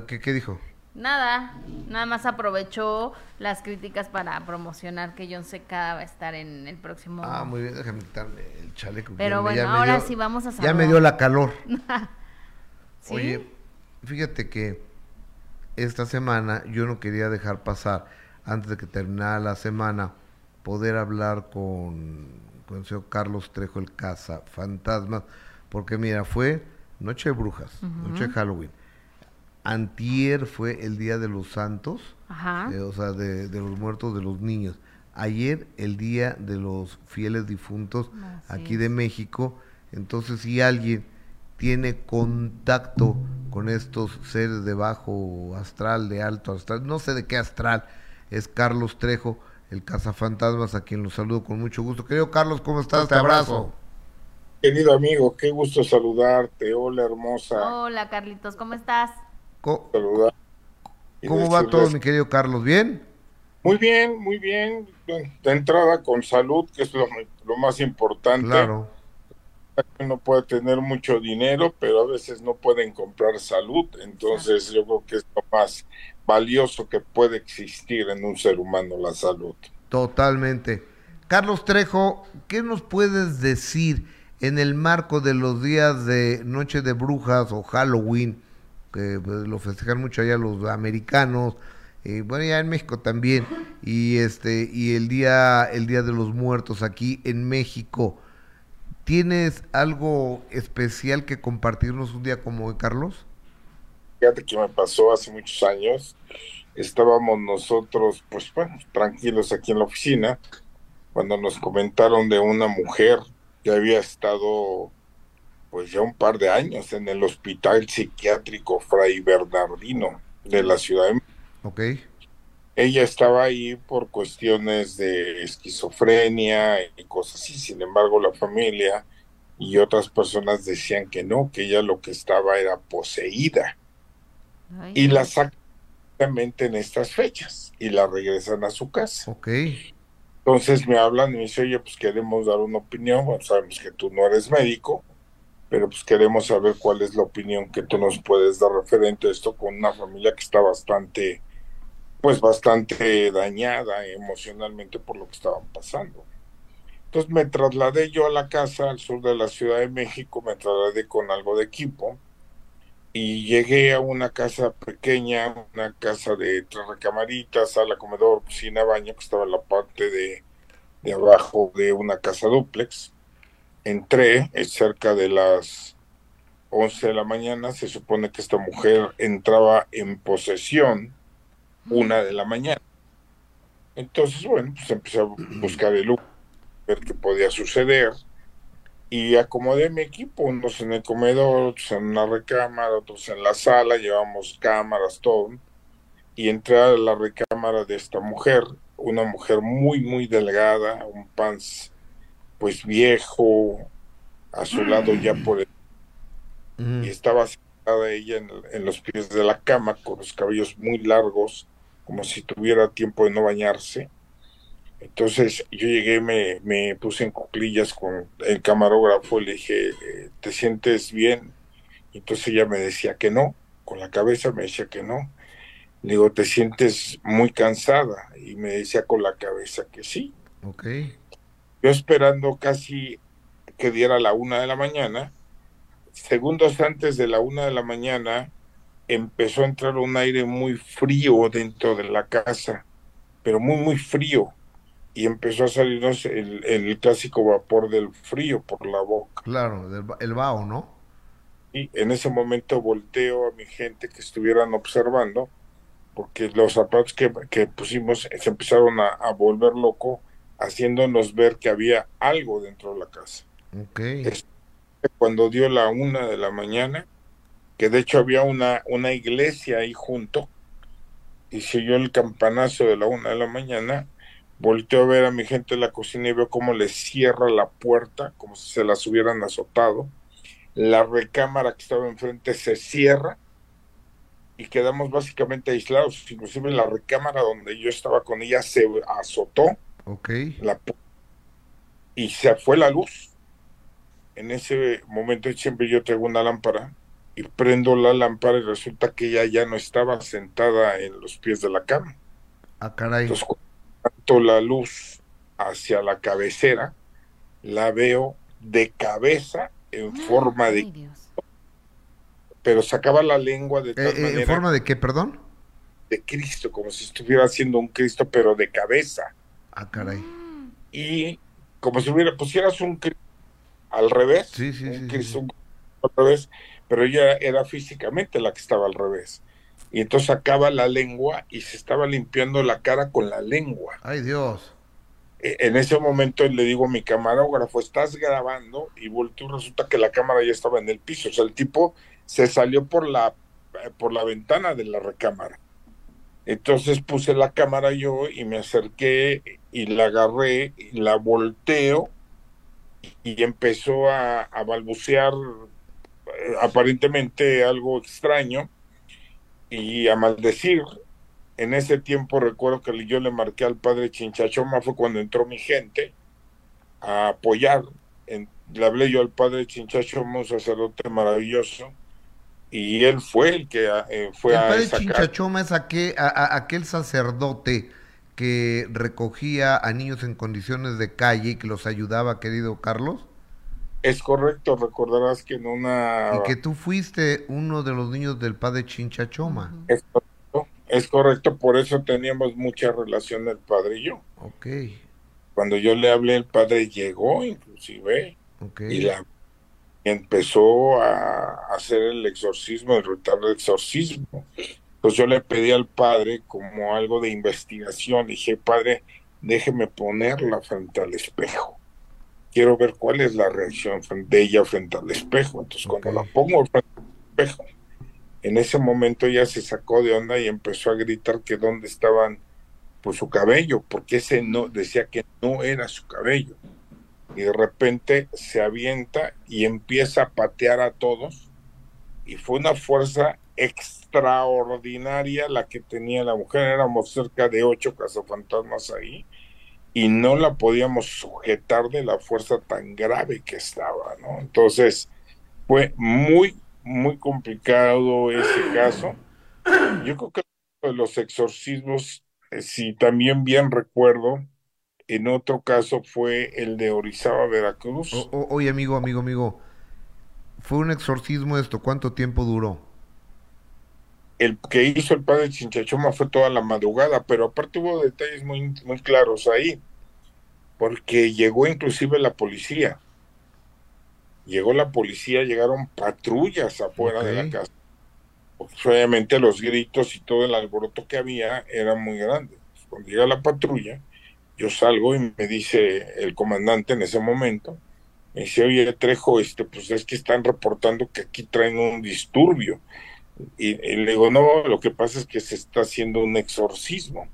¿Qué, qué dijo? nada, nada más aprovechó las críticas para promocionar que John Secada va a estar en el próximo. Ah, muy bien, déjame quitarme el chaleco. Pero ya bueno, ya ahora dio- sí vamos a Ya saludar. me dio la calor. ¿Sí? Oye, fíjate que esta semana yo no quería dejar pasar, antes de que terminara la semana, poder hablar con, con el señor Carlos Trejo, el Casa Fantasmas, porque mira, fue Noche de Brujas, Noche de Halloween. Antier fue el Día de los Santos, Ajá. eh, o sea, de, de los muertos de los niños. Ayer el Día de los Fieles Difuntos Así aquí de México. Entonces, si alguien tiene contacto con estos seres de bajo astral, de alto astral, no sé de qué astral, es Carlos Trejo, el cazafantasmas, a quien los saludo con mucho gusto. Querido Carlos, ¿cómo estás? Te abrazo. Querido amigo, qué gusto saludarte. Hola, hermosa. Hola, Carlitos, ¿cómo estás? Co- Saludar. ¿Cómo va todo, mi querido Carlos? ¿Bien? Muy bien, muy bien. De entrada con salud, que es lo, lo más importante. Claro. Uno puede tener mucho dinero, pero a veces no pueden comprar salud. Entonces yo creo que es lo más valioso que puede existir en un ser humano, la salud. Totalmente. Carlos Trejo, ¿qué nos puedes decir en el marco de los días de Noche de Brujas o Halloween, que pues, lo festejan mucho allá los americanos, y bueno, ya en México también, y este y el día el Día de los Muertos aquí en México? ¿Tienes algo especial que compartirnos un día como hoy, Carlos? Fíjate que me pasó hace muchos años. Estábamos nosotros, pues bueno, tranquilos aquí en la oficina, cuando nos comentaron de una mujer que había estado, pues ya un par de años en el hospital psiquiátrico Fray Bernardino de la Ciudad de México. ¿Ok? Ella estaba ahí por cuestiones de esquizofrenia y cosas así. Sin embargo, la familia y otras personas decían que no, que ella lo que estaba era poseída. Ay, Y la sacan exactamente en estas fechas y la regresan a su casa. Ok. Entonces me hablan y me dicen, oye, pues queremos dar una opinión. Bueno, sabemos que tú no eres médico, pero pues queremos saber cuál es la opinión que tú nos puedes dar referente a esto con una familia que está bastante, pues bastante dañada emocionalmente por lo que estaban pasando. Entonces me trasladé yo a la casa al sur de la Ciudad de México, me trasladé con algo de equipo y llegué a una casa pequeña, una casa de tres recamaritas, sala, comedor, cocina, baño, que estaba en la parte de, de abajo de una casa dúplex. Entré, es cerca de las 11 de la mañana, se supone que esta mujer entraba en posesión una de la mañana. Entonces, bueno, pues empecé a buscar el lugar, ver qué podía suceder y acomodé mi equipo, unos en el comedor, otros en una recámara, otros en la sala, llevamos cámaras, todo. Y entré a la recámara de esta mujer, una mujer muy, muy delgada, un pants pues viejo, a su lado ya por el... Ujú. Y estaba sentada ella en, en los pies de la cama con los cabellos muy largos, como si tuviera tiempo de no bañarse. Entonces yo llegué, me, me puse en cuclillas con el camarógrafo y le dije, eh, ¿te sientes bien? Entonces ella me decía que no, con la cabeza me decía que no. Le digo, ¿te sientes muy cansada? Y me decía con la cabeza que sí. Ok. Yo esperando casi que diera la una de la mañana, segundos antes de la una de la mañana, empezó a entrar un aire muy frío dentro de la casa, pero muy, muy frío. Y empezó a salirnos el, el clásico vapor del frío por la boca. Claro, el vaho, ¿no? Y en ese momento volteo a mi gente que estuvieran observando, porque los zapatos que, que pusimos se empezaron a, a volver loco, haciéndonos ver que había algo dentro de la casa. Ok. Es- Cuando dio la una de la mañana, que de hecho había una, una iglesia ahí junto, y se oyó el campanazo de la una de la mañana, volteo a ver a mi gente en la cocina y veo cómo le cierra la puerta, como si se las hubieran azotado. La recámara que estaba enfrente se cierra y quedamos básicamente aislados. Inclusive la recámara donde yo estaba con ella se azotó Ok. la y se fue la luz. En ese momento siempre yo traigo una lámpara y prendo la lámpara y resulta que ella ya no estaba sentada en los pies de la cama. Ah, caray. Entonces, la luz hacia la cabecera, la veo de cabeza en forma Ay, de... Dios. Pero sacaba la lengua de Eh, tal eh, ¿En forma de qué, perdón? de Cristo, como si estuviera haciendo un Cristo, pero de cabeza. Ah, caray. Y como si hubiera, pusieras un Cristo al revés, Sí, sí, un sí, Cristo sí. al revés, pero ella era físicamente la que estaba al revés. Y entonces sacaba la lengua y se estaba limpiando la cara con la lengua. Ay, Dios. E- En ese momento le digo a mi camarógrafo, estás grabando y volteo resulta que la cámara ya estaba en el piso. O sea, el tipo se salió por la, por la ventana de la recámara. Entonces puse la cámara yo y me acerqué y la agarré y la volteo y empezó a, a balbucear eh, aparentemente algo extraño y a maldecir. En ese tiempo recuerdo que yo le marqué al padre Chinchachoma, fue cuando entró mi gente a apoyar. En- le hablé yo al padre Chinchachoma, un sacerdote maravilloso, y él fue el que eh, fue el a padre sacar. Chinchachoma es aquel, a- a- aquel sacerdote que recogía a niños en condiciones de calle y que los ayudaba, querido Carlos. Es correcto, recordarás que en una... Y que tú fuiste uno de los niños del padre Chinchachoma. Es correcto, es correcto, por eso teníamos mucha relación el padre y yo. Ok, Cuando yo le hablé, el padre llegó inclusive ok. y la empezó a hacer el exorcismo, el ritual del exorcismo. Pues yo le pedí al padre como algo de investigación, dije, padre, déjeme ponerla frente al espejo. Quiero ver cuál es la reacción de ella frente al espejo. Entonces cuando Ok. la pongo frente al espejo, en ese momento ella se sacó de onda y empezó a gritar que dónde estaban pues su cabello, porque ese no decía que no era su cabello y de repente se avienta y empieza a patear a todos y fue una fuerza extraordinaria la que tenía la mujer, éramos cerca de ocho cazafantasmas ahí y no la podíamos sujetar de la fuerza tan grave que estaba, ¿no? Entonces fue muy, muy complicado ese caso. Yo creo que los exorcismos, eh, si también bien recuerdo, en otro caso fue el de Orizaba, Veracruz. Oye, amigo, amigo, amigo. Fue un exorcismo esto. ¿Cuánto tiempo duró? El que hizo el padre Chinchachoma fue toda la madrugada, pero aparte hubo detalles muy, muy claros ahí, porque llegó inclusive la policía. Llegó la policía, llegaron patrullas afuera de la casa. Porque obviamente los gritos y todo el alboroto que había era muy grande. Cuando llega la patrulla, yo salgo y me dice el comandante en ese momento, me dice, oye Trejo, este, pues es que están reportando que aquí traen un disturbio. Y, y le digo, no, lo que pasa es que se está haciendo un exorcismo.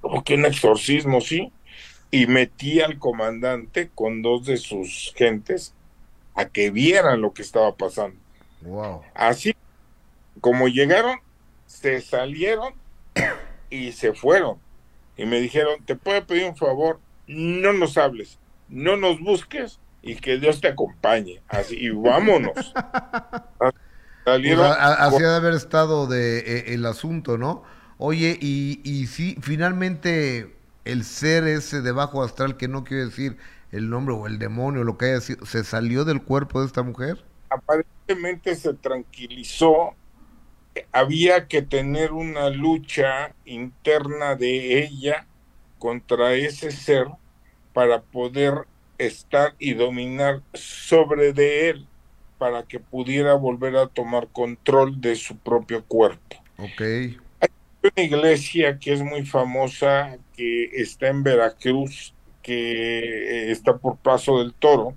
¿Cómo que un exorcismo? Sí. Y metí al comandante con dos de sus gentes a que vieran lo que estaba pasando. Wow. Así como llegaron, se salieron y se fueron. Y me dijeron, te puedo pedir un favor, no nos hables, no nos busques y que Dios te acompañe. Así, y vámonos. Salieron a- a- con- así ha de haber estado de, eh, el asunto, ¿no? Oye, y, y sí, finalmente el ser ese de bajo astral, que no quiero decir el nombre o el demonio, lo que haya sido, ¿se salió del cuerpo de esta mujer? aparentemente se tranquilizó. Había que tener una lucha interna de ella contra ese ser para poder estar y dominar sobre de él para que pudiera volver a tomar control de su propio cuerpo. Ok. una iglesia que es muy famosa, que está en Veracruz, que eh, está por Paso del Toro,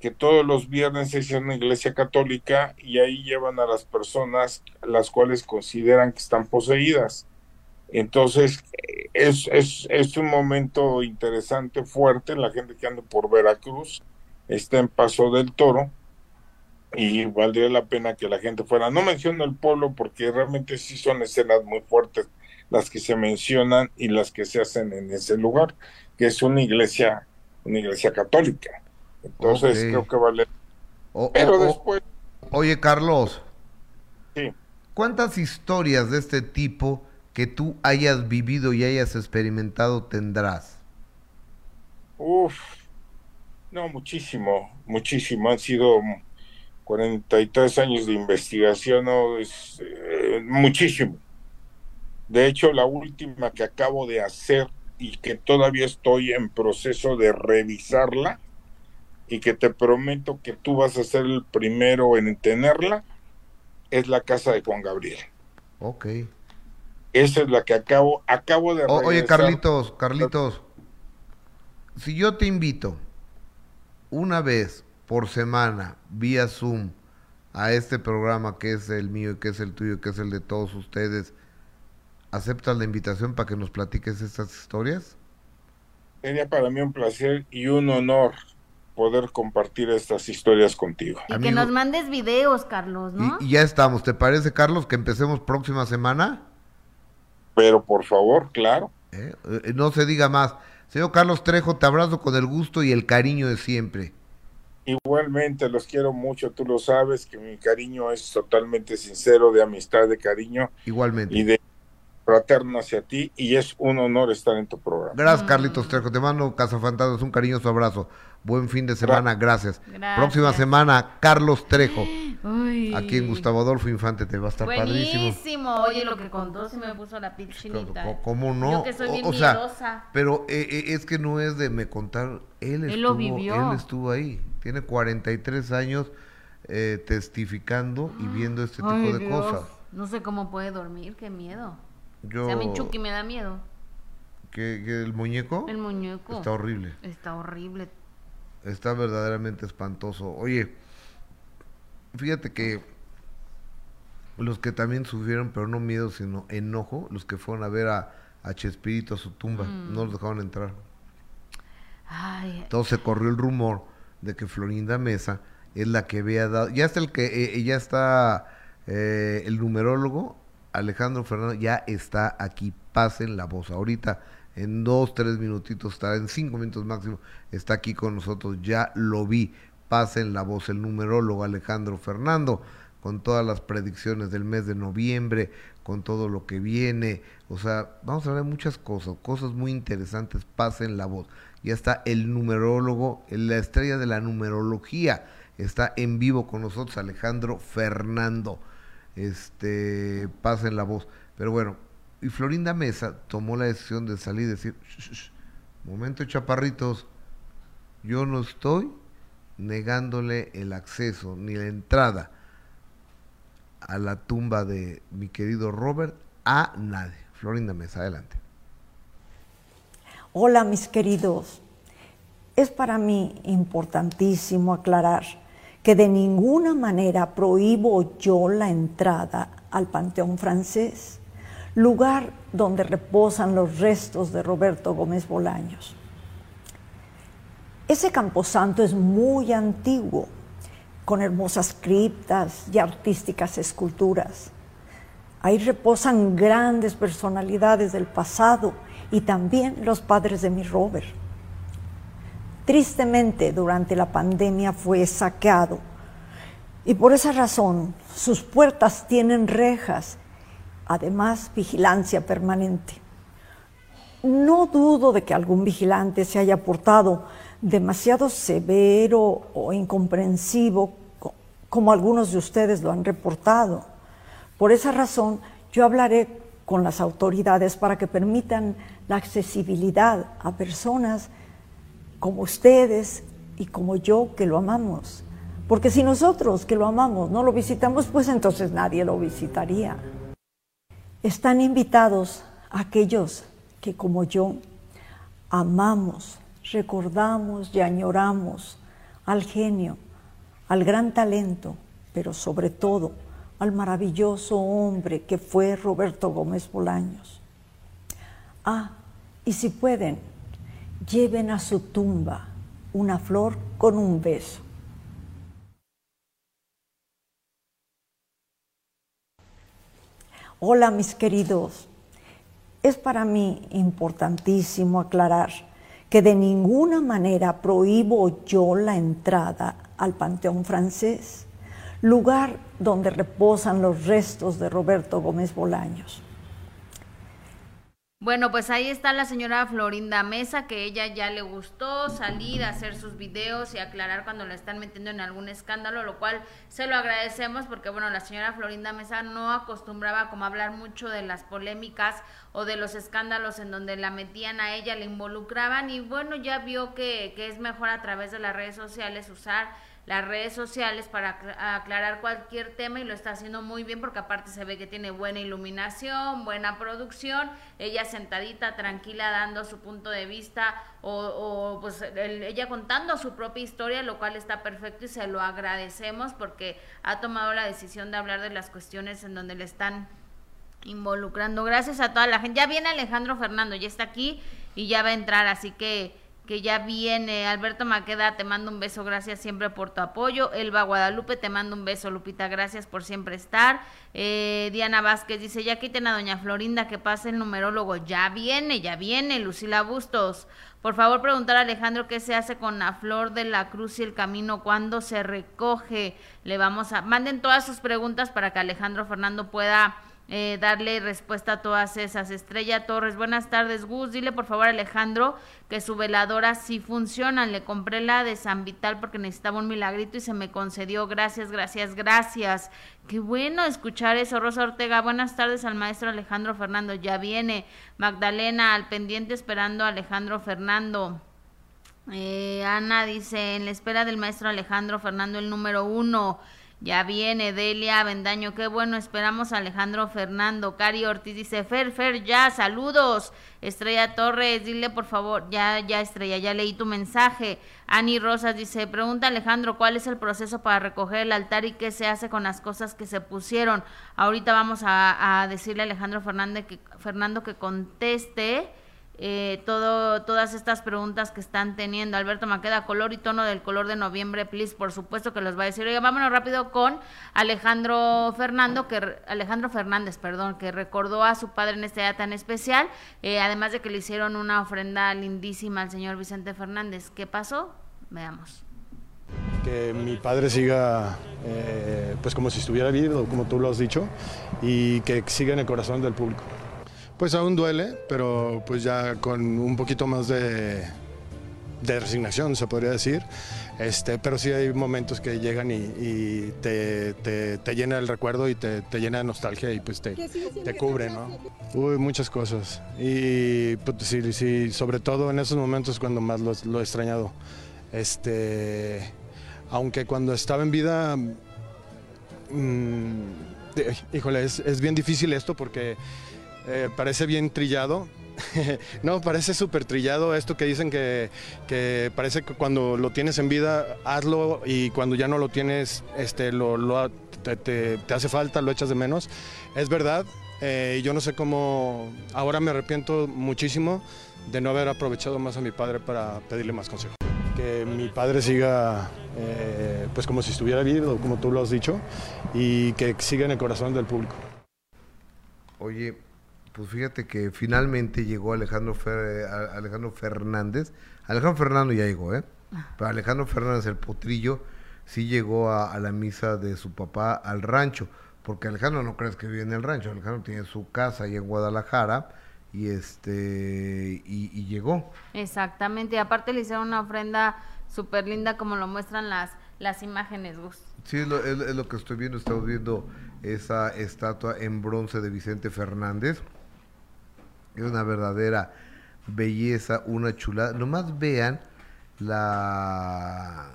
que todos los viernes es una iglesia católica y ahí llevan a las personas las cuales consideran que están poseídas. Entonces, es, es, es un momento interesante, fuerte, la gente que anda por Veracruz está en Paso del Toro y valdría la pena que la gente fuera. No menciono el pueblo porque realmente sí son escenas muy fuertes las que se mencionan y las que se hacen en ese lugar, que es una iglesia, una iglesia católica. Entonces creo que vale. O- Pero después, oye, Carlos, sí, ¿cuántas historias de este tipo que tú hayas vivido y hayas experimentado tendrás? uff, no, muchísimo, muchísimo. Han sido 43 años de investigación, no, es eh, muchísimo. De hecho, la última que acabo de hacer y que todavía estoy en proceso de revisarla y que te prometo que tú vas a ser el primero en tenerla, es la casa de Juan Gabriel. Ok. Esa es la que acabo, acabo de... O- oye, Carlitos, Carlitos, si yo te invito una vez por semana vía Zoom a este programa que es el mío y que es el tuyo y que es el de todos ustedes, ¿aceptas la invitación para que nos platiques estas historias? Sería para mí un placer y un honor poder compartir estas historias contigo. Y que nos mandes videos, Carlos, ¿no? Y, y ya estamos, ¿te parece, Carlos, que empecemos próxima semana? Pero por favor, claro, ¿Eh? Eh, no se diga más. Señor Carlos Trejo, te abrazo con el gusto y el cariño de siempre. Igualmente los quiero mucho, tú lo sabes, que mi cariño es totalmente sincero, de amistad, de cariño Igualmente. y de fraterno hacia ti y es un honor estar en tu programa. Gracias, Mm. Carlitos Trejo. Te mando, Cazafantasmas, un cariñoso abrazo. Buen fin de semana, gracias. Gracias. Próxima semana, Carlos Trejo. Uy. Aquí en Gustavo Adolfo Infante te va a estar padrísimo. Buenísimo. Oye, lo que contó sí me puso la piel chinita. ¿eh? ¿Cómo no? Yo que soy bien o sea. Pero eh, eh, es que no es de me contar. Él, Él estuvo, lo vivió. Él estuvo ahí. Tiene 43 años eh, testificando y viendo este tipo Ay, de Dios. cosas. No sé cómo puede dormir, qué miedo. Yo, O sea, mi Chucky me da miedo. que, que el muñeco El muñeco. está horrible. Está horrible. Está verdaderamente espantoso. Oye, fíjate que los que también sufrieron, pero no miedo, sino enojo, los que fueron a ver a, a Chespirito a su tumba, Mm. no los dejaron entrar. Ay, Entonces se corrió el rumor de que Florinda Mesa es la que había dado, ya está el que, eh, ya está eh, el numerólogo, Alejandro Fernando, ya está aquí, pasen la voz. Ahorita, en dos, tres minutitos, estará en cinco minutos máximo, está aquí con nosotros, ya lo vi, pasen la voz, el numerólogo Alejandro Fernando, con todas las predicciones del mes de noviembre, con todo lo que viene, o sea, vamos a hablar muchas cosas, cosas muy interesantes, pasen la voz. Ya está el numerólogo, la estrella de la numerología, está en vivo con nosotros Alejandro Fernando. Este, pasen la voz. Pero bueno, y Florinda Mesa tomó la decisión de salir y decir, "Shh, shh, momento chaparritos, yo no estoy negándole el acceso ni la entrada a la tumba de mi querido Robert a nadie. Florinda Mesa, adelante. Hola mis queridos, es para mí importantísimo aclarar que de ninguna manera prohíbo yo la entrada al Panteón francés, lugar donde reposan los restos de Roberto Gómez Bolaños. Ese camposanto es muy antiguo, con hermosas criptas y artísticas esculturas. Ahí reposan grandes personalidades del pasado y también los padres de mi Robert. Tristemente, durante la pandemia fue saqueado y por esa razón sus puertas tienen rejas, además vigilancia permanente. No dudo de que algún vigilante se haya portado demasiado severo o incomprensivo, co- como algunos de ustedes lo han reportado. Por esa razón, yo hablaré con las autoridades para que permitan la accesibilidad a personas como ustedes y como yo que lo amamos. Porque si nosotros que lo amamos no lo visitamos, pues entonces nadie lo visitaría. Están invitados aquellos que como yo amamos, recordamos y añoramos al genio, al gran talento, pero sobre todo al maravilloso hombre que fue Roberto Gómez Bolaños. Ah, y si pueden, lleven a su tumba una flor con un beso. Hola mis queridos, es para mí importantísimo aclarar que de ninguna manera prohíbo yo la entrada al Panteón francés, lugar donde reposan los restos de Roberto Gómez Bolaños. Bueno, pues ahí está la señora Florinda Mesa, que ella ya le gustó salir a hacer sus videos y aclarar cuando la están metiendo en algún escándalo, lo cual se lo agradecemos porque, bueno, la señora Florinda Mesa no acostumbraba como hablar mucho de las polémicas o de los escándalos en donde la metían a ella, le involucraban y, bueno, ya vio que, que es mejor a través de las redes sociales usar las redes sociales para aclarar cualquier tema y lo está haciendo muy bien porque aparte se ve que tiene buena iluminación, buena producción, ella sentadita, tranquila, dando su punto de vista o, pues ella contando su propia historia, lo cual está perfecto y se lo agradecemos porque ha tomado la decisión de hablar de las cuestiones en donde le están involucrando. Gracias a toda la gente. Ya viene Alejandro Fernando, ya está aquí y ya va a entrar, así que que ya viene. Alberto Maqueda, te mando un beso, gracias siempre por tu apoyo. Elba Guadalupe, te mando un beso, Lupita, gracias por siempre estar. Eh, Diana Vázquez dice, ya quiten a doña Florinda que pase el numerólogo. Ya viene, ya viene, Lucila Bustos. Por favor, preguntar a Alejandro qué se hace con la flor de la cruz y el camino, cuándo se recoge. Le vamos a... Manden todas sus preguntas para que Alejandro Fernando pueda eh, darle respuesta a todas esas. Estrella Torres, buenas tardes, Gus. Dile por favor Alejandro que su veladora sí funciona. Le compré la de San Vital porque necesitaba un milagrito y se me concedió. Gracias, gracias, gracias. Qué bueno escuchar eso. Rosa Ortega, buenas tardes al maestro Alejandro Fernando. Ya viene. Magdalena, al pendiente esperando a Alejandro Fernando. Eh, Ana dice, en la espera del maestro Alejandro Fernando, el número uno. Ya viene Delia Vendaño, qué bueno, esperamos a Alejandro Fernando. Cari Ortiz dice, Fer, Fer, ya, saludos. Estrella Torres, dile por favor, ya, ya Estrella, ya leí tu mensaje. Ani Rosas dice, pregunta Alejandro, ¿cuál es el proceso para recoger el altar y qué se hace con las cosas que se pusieron? Ahorita vamos a, a decirle a Alejandro Fernández que, Fernando que conteste eh, todo, todas estas preguntas que están teniendo. Alberto Maqueda, color y tono del color de noviembre, please, por supuesto que los va a decir. Oiga, vámonos rápido con Alejandro Fernando, que Alejandro Fernández, perdón, que recordó a su padre en este día tan especial, eh, además de que le hicieron una ofrenda lindísima al señor Vicente Fernández. ¿Qué pasó? Veamos. Que mi padre siga, eh, pues como si estuviera vivo, como tú lo has dicho, y que siga en el corazón del público. Pues aún duele, pero pues ya con un poquito más de, resignación, se podría decir. Este, pero sí hay momentos que llegan y, te, te, llena el recuerdo y te, llena de nostalgia y pues te, te cubre, ¿no? Uy, muchas cosas. Y pues, sí, sí, sobre todo en esos momentos cuando más lo, he extrañado. Este, aunque cuando estaba en vida, mm, híjole, es, es bien difícil esto porque eh, parece bien trillado. no, parece súper trillado esto que dicen que, parece que cuando lo tienes en vida, hazlo y cuando ya no lo tienes, este, lo, te, hace falta, lo echas de menos. Es verdad, eh, yo no sé cómo, ahora me arrepiento muchísimo de no haber aprovechado más a mi padre para pedirle más consejos. Que mi padre siga, eh, pues como si estuviera vivo, como tú lo has dicho, y que siga en el corazón del público. Oye, pues fíjate que finalmente llegó Alejandro, Alejandro Fernández. Alejandro Fernando ya llegó, ¿eh? Ah. Pero Alejandro Fernández, el potrillo, sí llegó a, la misa de su papá al rancho. Porque Alejandro no crees que vive en el rancho. Alejandro tiene su casa ahí en Guadalajara y este y, llegó. Exactamente. Y aparte le hicieron una ofrenda súper linda como lo muestran las, las imágenes, Gus. Sí, es lo, es lo que estoy viendo. Estamos viendo esa estatua en bronce de Vicente Fernández es una verdadera belleza, una chulada. Nomás vean la,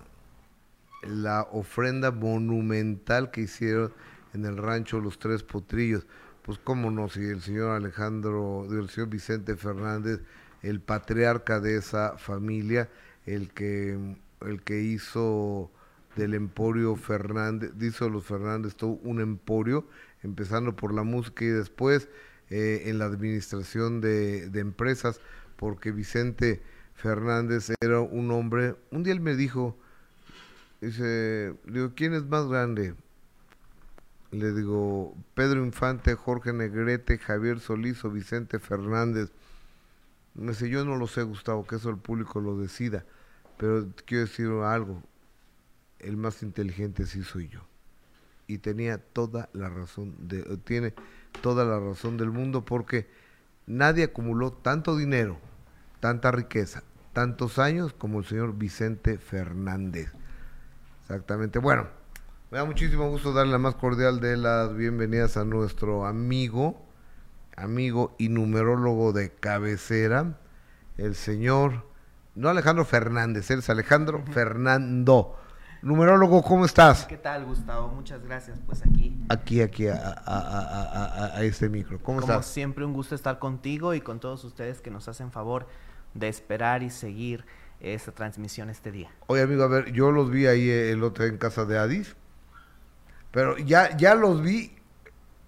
la ofrenda monumental que hicieron en el rancho Los Tres Potrillos. Pues cómo no, si el señor Alejandro, el señor Vicente Fernández, el patriarca de esa familia, el que, el que hizo del Emporio Fernández, hizo los Fernández todo un emporio, empezando por la música y después eh, en la administración de, empresas, porque Vicente Fernández era un hombre, un día él me dijo, dice, digo, ¿quién es más grande? Le digo, Pedro Infante, Jorge Negrete, Javier Solís o Vicente Fernández. Me dice, yo no lo sé, Gustavo, que eso el público lo decida, pero quiero decir algo, el más inteligente sí soy yo. Y tenía toda la razón, de, tiene toda la razón del mundo porque nadie acumuló tanto dinero, tanta riqueza, tantos años como el señor Vicente Fernández. Exactamente. Bueno, me da muchísimo gusto darle la más cordial de las bienvenidas a nuestro amigo, amigo y numerólogo de cabecera, el señor, no Alejandro Fernández, él es Alejandro Fernando. Numerólogo, ¿cómo estás? ¿Qué tal, Gustavo? Muchas gracias, pues aquí. Aquí, aquí, a, a, a, a este micro. ¿Cómo Como estás? siempre, un gusto estar contigo y con todos ustedes que nos hacen favor de esperar y seguir esta transmisión este día. Oye, amigo, a ver, yo los vi ahí el otro en casa de Adis, pero ya, ya los vi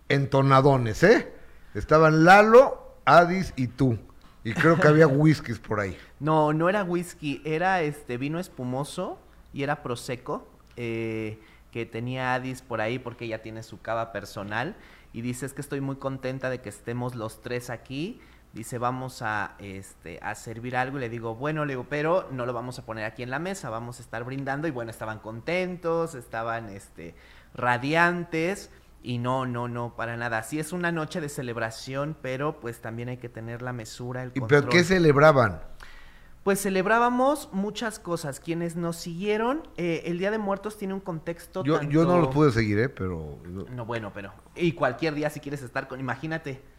entonadones, ¿eh? Estaban Lalo, Adis y tú. Y creo que había whiskies por ahí. No, no era whisky, era este vino espumoso y era prosecco, eh, que tenía Adis por ahí porque ella tiene su cava personal. Y dice, es que estoy muy contenta de que estemos los tres aquí. Dice, vamos a, este, a servir algo. Y le digo, bueno, le digo, pero no lo vamos a poner aquí en la mesa, vamos a estar brindando. Y bueno, estaban contentos, estaban este, radiantes. Y no, no, no, para nada. Sí es una noche de celebración, pero pues también hay que tener la mesura, el ¿Y control. pero qué celebraban? Pues celebrábamos muchas cosas. Quienes nos siguieron, eh, el Día de Muertos tiene un contexto. Yo, yo no los pude seguir, ¿eh? Pero... No, bueno, pero. Y cualquier día, si quieres estar con. Imagínate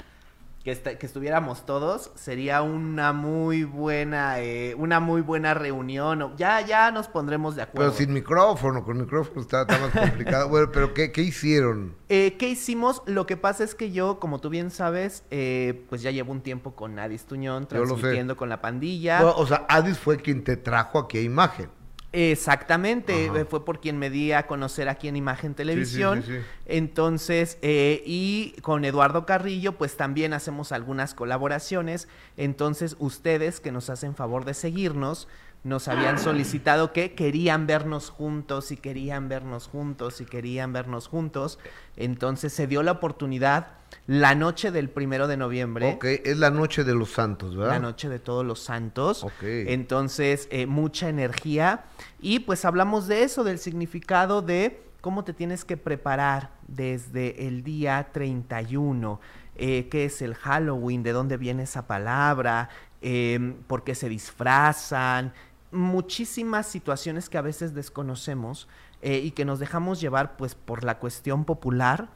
que, estuviéramos todos, sería una muy buena. eh, una muy buena reunión. Ya, ya nos pondremos de acuerdo. Pero sin micrófono, con micrófono está, está más complicado. bueno, pero ¿qué, qué hicieron? Eh, ¿Qué hicimos? Lo que pasa es que yo, como tú bien sabes, eh, pues ya llevo un tiempo con Adis Tuñón, transmitiendo con la pandilla. O sea, Adis fue quien te trajo aquí a imagen. Exactamente, Ajá. fue por quien me di a conocer aquí en Imagen Televisión. sí, sí. Entonces, eh, y con Eduardo Carrillo, pues también hacemos algunas colaboraciones. Entonces, ustedes que nos hacen favor de seguirnos, nos habían solicitado que querían vernos juntos y querían vernos juntos y querían vernos juntos. Entonces se dio la oportunidad la noche del primero de noviembre. Ok, es la noche de los santos, ¿verdad? La noche de todos los santos. Ok. Entonces, eh, mucha energía. Y pues hablamos de eso, del significado de cómo te tienes que preparar desde el día 31. Eh, ¿Qué es el Halloween? ¿De dónde viene esa palabra? Eh, ¿Por qué se disfrazan? Muchísimas situaciones que a veces desconocemos eh, y que nos dejamos llevar pues por la cuestión popular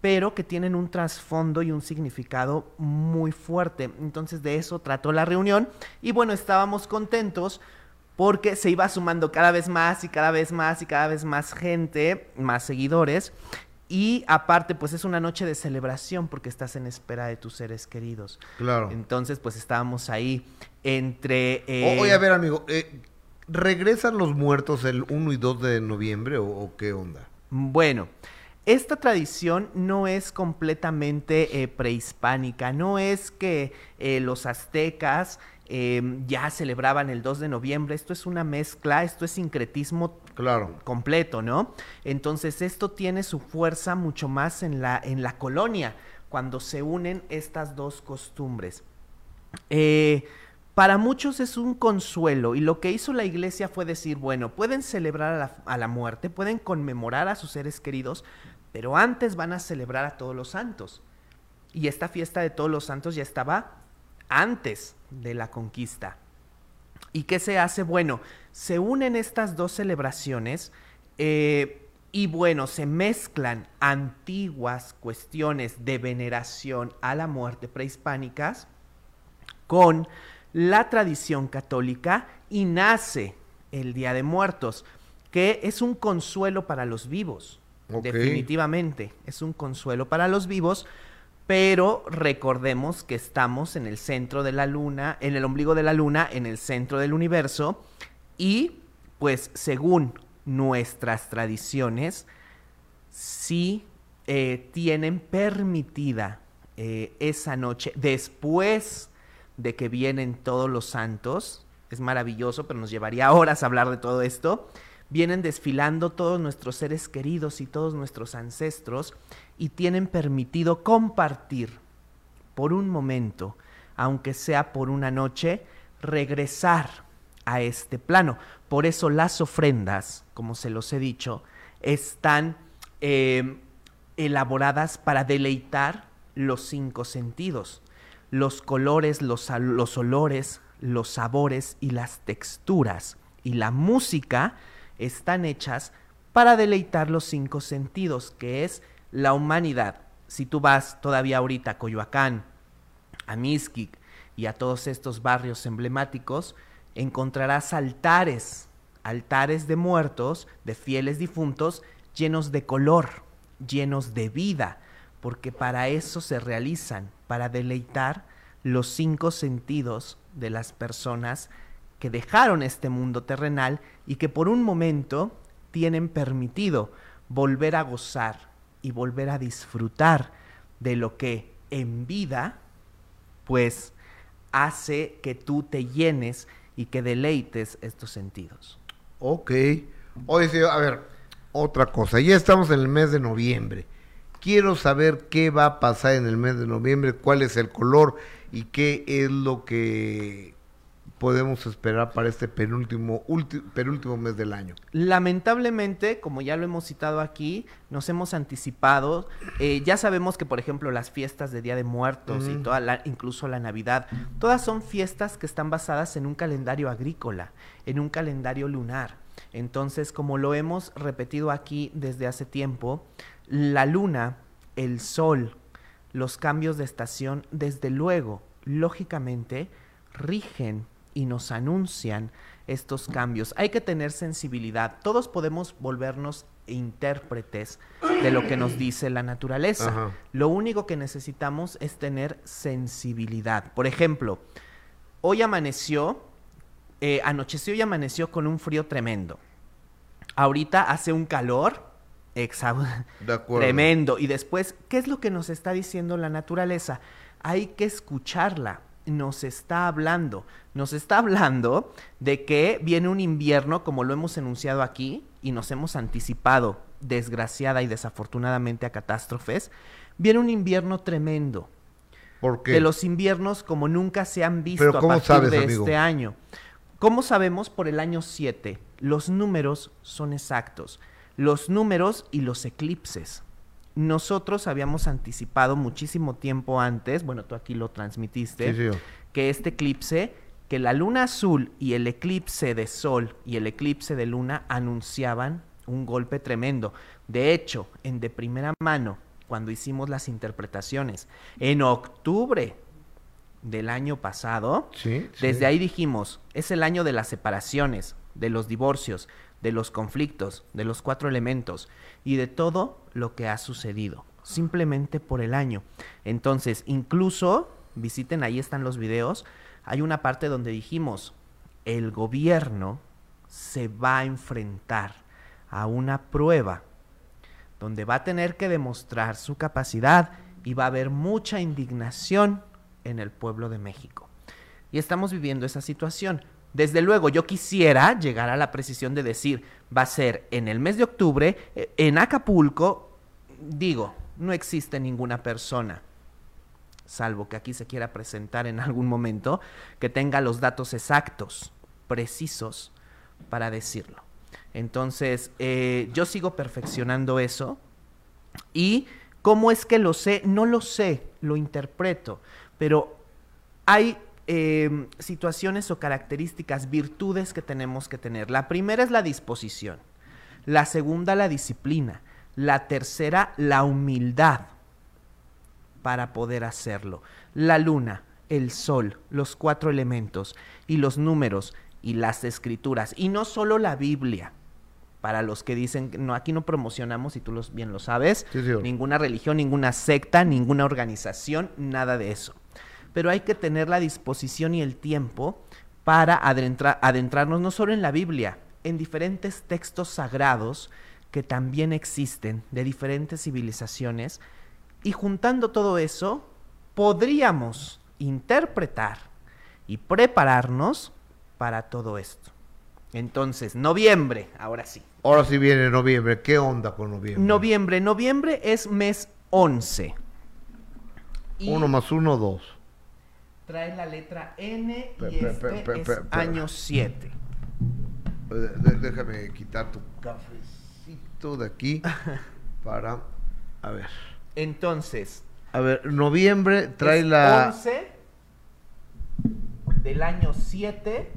pero que tienen un trasfondo y un significado muy fuerte. Entonces de eso trató la reunión y bueno, estábamos contentos porque se iba sumando cada vez más y cada vez más y cada vez más gente, más seguidores. Y aparte, pues es una noche de celebración porque estás en espera de tus seres queridos. Claro. Entonces, pues estábamos ahí entre... Eh, oye, a ver, amigo, eh, ¿regresan los muertos el 1 y 2 de noviembre o, o qué onda? Bueno, esta tradición no es completamente eh, prehispánica, no es que eh, los aztecas eh, ya celebraban el 2 de noviembre, esto es una mezcla, esto es sincretismo Claro. completo, ¿no? Entonces esto tiene su fuerza mucho más en la, en la colonia, cuando se unen estas dos costumbres. Eh, para muchos es un consuelo y lo que hizo la iglesia fue decir, bueno, pueden celebrar a la, a la muerte, pueden conmemorar a sus seres queridos, pero antes van a celebrar a todos los santos. Y esta fiesta de todos los santos ya estaba antes de la conquista. ¿Y qué se hace? Bueno, se unen estas dos celebraciones eh, y bueno, se mezclan antiguas cuestiones de veneración a la muerte prehispánicas con la tradición católica y nace el Día de Muertos, que es un consuelo para los vivos. Definitivamente, es un consuelo para los vivos, pero recordemos que estamos en el centro de la luna, en el ombligo de la luna, en el centro del universo, y pues según nuestras tradiciones, sí eh, tienen permitida eh, esa noche, después de que vienen todos los santos, es maravilloso, pero nos llevaría horas hablar de todo esto, vienen desfilando todos nuestros seres queridos y todos nuestros ancestros y tienen permitido compartir por un momento, aunque sea por una noche, regresar a este plano. Por eso las ofrendas, como se los he dicho, están eh, elaboradas para deleitar los cinco sentidos. Los colores, los, los olores, los sabores y las texturas y la música están hechas para deleitar los cinco sentidos, que es la humanidad. Si tú vas todavía ahorita a Coyoacán, a Mixquic y a todos estos barrios emblemáticos, encontrarás altares, altares de muertos, de fieles difuntos, llenos de color, llenos de vida, porque para eso se realizan, para deleitar los cinco sentidos de las personas que dejaron este mundo terrenal y que por un momento tienen permitido volver a gozar y volver a disfrutar de lo que en vida, pues hace que tú te llenes y que deleites estos sentidos. Ok. Oye, a ver, otra cosa. Ya estamos en el mes de noviembre. Quiero saber qué va a pasar en el mes de noviembre, cuál es el color y qué es lo que podemos esperar para este penúltimo, penúltimo mes del año? Lamentablemente, como ya lo hemos citado aquí, nos hemos anticipado. Eh, ya sabemos que, por ejemplo, las fiestas de Día de Muertos y toda la, incluso la Navidad, todas son fiestas que están basadas en un calendario agrícola, en un calendario lunar. Entonces, como lo hemos repetido aquí desde hace tiempo, la luna, el sol, los cambios de estación, desde luego, lógicamente, rigen y nos anuncian estos cambios. Hay que tener sensibilidad. Todos podemos volvernos intérpretes de lo que nos dice la naturaleza. Lo único que necesitamos es tener sensibilidad. Por ejemplo, hoy amaneció, eh, anocheció y amaneció con un frío tremendo. Ahorita hace un calor tremendo. Y después, ¿qué es lo que nos está diciendo la naturaleza? Hay que escucharla nos está hablando? Nos está hablando de que viene un invierno, como lo hemos enunciado aquí, y nos hemos anticipado, desgraciada y desafortunadamente, a catástrofes. Viene un invierno tremendo. ¿Por qué? De los inviernos como nunca se han visto a partir de este año. ¿Cómo sabemos? Por el año 7. Los números son exactos. Los números y los eclipses. Nosotros habíamos anticipado muchísimo tiempo antes, bueno, tú aquí lo transmitiste, que este eclipse, que la luna azul y el eclipse de sol y el eclipse de luna anunciaban un golpe tremendo. De hecho, en de primera mano, cuando hicimos las interpretaciones, en octubre del año pasado, desde ahí dijimos, es el año de las separaciones, de los divorcios, de los conflictos, de los cuatro elementos y de todo lo que ha sucedido, simplemente por el año. Entonces, incluso, visiten, ahí están los videos, hay una parte donde dijimos, el gobierno se va a enfrentar a una prueba donde va a tener que demostrar su capacidad y va a haber mucha indignación en el pueblo de México. Y estamos viviendo esa situación. Desde luego, yo quisiera llegar a la precisión de decir, va a ser en el mes de octubre, eh, en Acapulco, digo, no existe ninguna persona, salvo que aquí se quiera presentar en algún momento, que tenga los datos exactos, precisos, para decirlo. Entonces, eh, yo sigo perfeccionando eso y cómo es que lo sé, no lo sé, lo interpreto, pero hay Em, situaciones o características, virtudes que tenemos que tener. La primera es la disposición, la segunda la disciplina, la tercera la humildad para poder hacerlo. La luna, el sol, los cuatro elementos y los números y las escrituras. Y no solo la Biblia. Para los que dicen, no, aquí no promocionamos, y tú los, bien lo sabes, ninguna religión, ninguna secta, ninguna organización, nada de eso pero hay que tener la disposición y el tiempo para adentrarnos no solo en la Biblia, en diferentes textos sagrados que también existen de diferentes civilizaciones, y juntando todo eso, podríamos interpretar y prepararnos para todo esto. Entonces, noviembre, ahora sí. Ahora sí viene noviembre. ¿Qué onda con noviembre? Noviembre, noviembre es mes 11. Uno más uno, dos trae la letra N y este es año 7. Déjame quitar tu cafecito de aquí para... A ver. Entonces... A ver, noviembre trae la... 11 del año 7.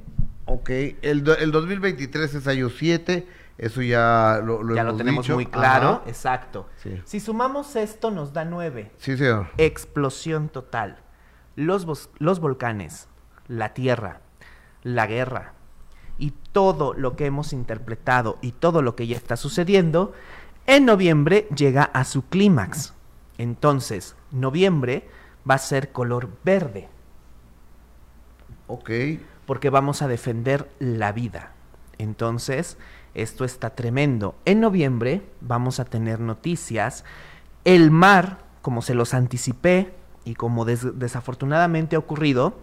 Ok, el, do- el 2023 es año 7, eso ya lo, lo ya lo hemos tenemos dicho. muy claro, Ajá. exacto. Sí. Si sumamos esto nos da 9. Sí, señor. Explosión total. Los, los volcanes, la tierra, la guerra y todo lo que hemos interpretado y todo lo que ya está sucediendo, en noviembre llega a su clímax. Entonces, noviembre va a ser color verde. Ok. Porque vamos a defender la vida. Entonces, esto está tremendo. En noviembre vamos a tener noticias. El mar, como se los anticipé y como des- desafortunadamente ha ocurrido,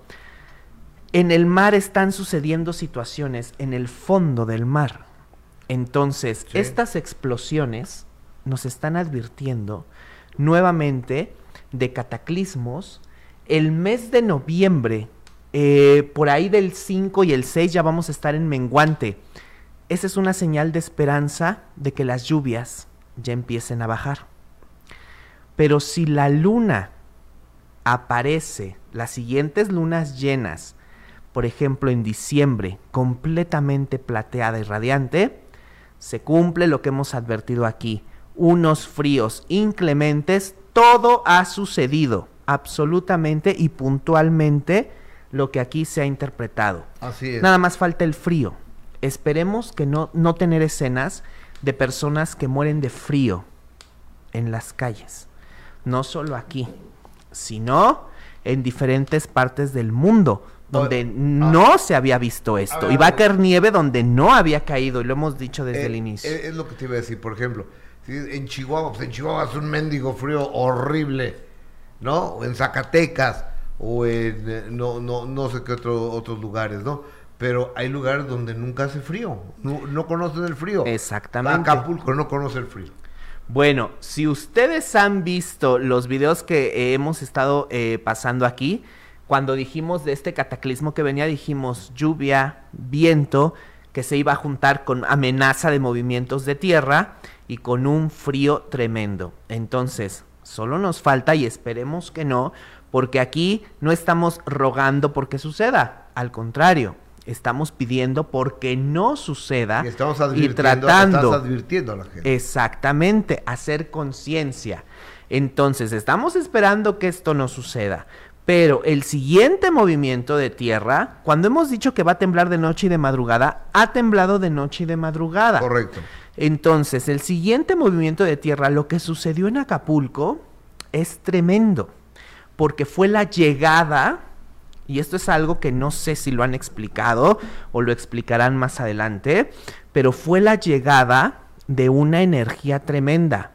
en el mar están sucediendo situaciones en el fondo del mar. Entonces, Sí. estas explosiones nos están advirtiendo nuevamente de cataclismos. El mes de noviembre, eh, por ahí del 5 y el 6 ya vamos a estar en menguante. Esa es una señal de esperanza de que las lluvias ya empiecen a bajar. Pero si la luna aparece, las siguientes lunas llenas, por ejemplo en diciembre, completamente plateada y radiante, se cumple lo que hemos advertido aquí. Unos fríos inclementes, todo ha sucedido, absolutamente y puntualmente lo que aquí se ha interpretado. Así es. Nada más falta el frío. Esperemos que no, no tener escenas de personas que mueren de frío en las calles. No solo aquí, sino en diferentes partes del mundo donde no se había visto esto. ver, y va a caer nieve donde no había caído, y lo hemos dicho desde Eh, el inicio. eh, Es, lo que te iba a decir, por ejemplo, si en Chihuahua, pues en Chihuahua es un mendigo frío horrible, ¿no? O en Zacatecas, o en eh, no, no, no sé qué otro, otros lugares, ¿no? Pero hay lugares donde nunca hace frío, no, no conocen el frío. Exactamente. Acapulco no conoce el frío. Bueno, si ustedes han visto los videos que eh, hemos estado eh, pasando aquí, cuando dijimos de este cataclismo que venía, dijimos lluvia, viento, que se iba a juntar con amenaza de movimientos de tierra y con un frío tremendo. Entonces, solo nos falta, y esperemos que no, porque aquí no estamos rogando porque suceda, al contrario, estamos pidiendo porque no suceda Y estamos y tratando estás advirtiendo a la gente. Exactamente, hacer conciencia. Entonces, estamos esperando que esto no suceda. Pero el siguiente movimiento de tierra, cuando hemos dicho que va a temblar de noche y de madrugada, ha temblado de noche y de madrugada. Correcto. Entonces, el siguiente movimiento de tierra, lo que sucedió en Acapulco, es tremendo. Porque fue la llegada, y esto es algo que no sé si lo han explicado o lo explicarán más adelante, pero fue la llegada de una energía tremenda.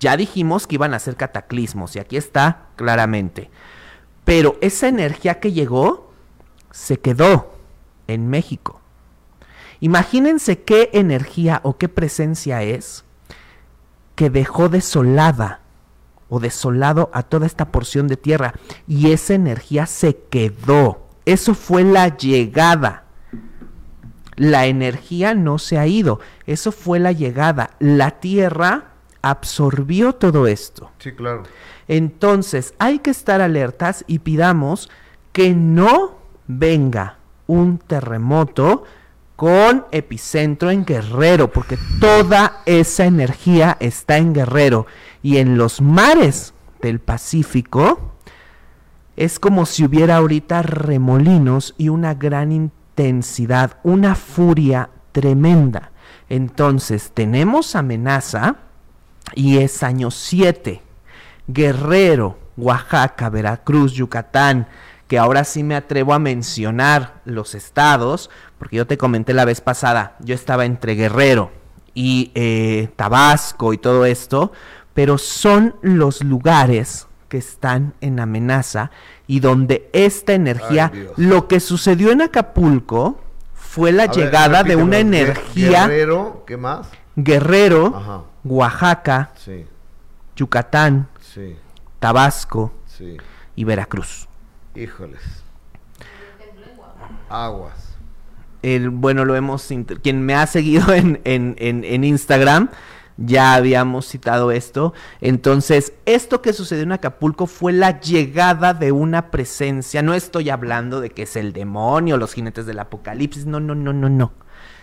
Ya dijimos que iban a ser cataclismos, y aquí está claramente. Pero esa energía que llegó se quedó en México. Imagínense qué energía o qué presencia es que dejó desolada o desolado a toda esta porción de tierra y esa energía se quedó. Eso fue la llegada. La energía no se ha ido. Eso fue la llegada. La tierra absorbió todo esto. Sí, claro. Entonces hay que estar alertas y pidamos que no venga un terremoto con epicentro en Guerrero, porque toda esa energía está en Guerrero y en los mares del Pacífico es como si hubiera ahorita remolinos y una gran intensidad, una furia tremenda. Entonces tenemos amenaza y es año 7. Guerrero, Oaxaca, Veracruz, Yucatán, que ahora sí me atrevo a mencionar los estados, porque yo te comenté la vez pasada, yo estaba entre Guerrero y eh, Tabasco y todo esto, pero son los lugares que están en amenaza y donde esta energía, Ay, lo que sucedió en Acapulco fue la A ver, llegada de una energía Guerrero, ¿qué más? Guerrero, Ajá. Oaxaca, Sí, Yucatán, sí, Tabasco sí. y Veracruz. Híjoles. Aguas. El, bueno, lo hemos. Quien me ha seguido en, en, en, en Instagram Ya habíamos citado esto. Entonces, esto que sucedió en Acapulco fue la llegada de una presencia. No estoy hablando de que es el demonio, los jinetes del apocalipsis. No, no, no, no, no.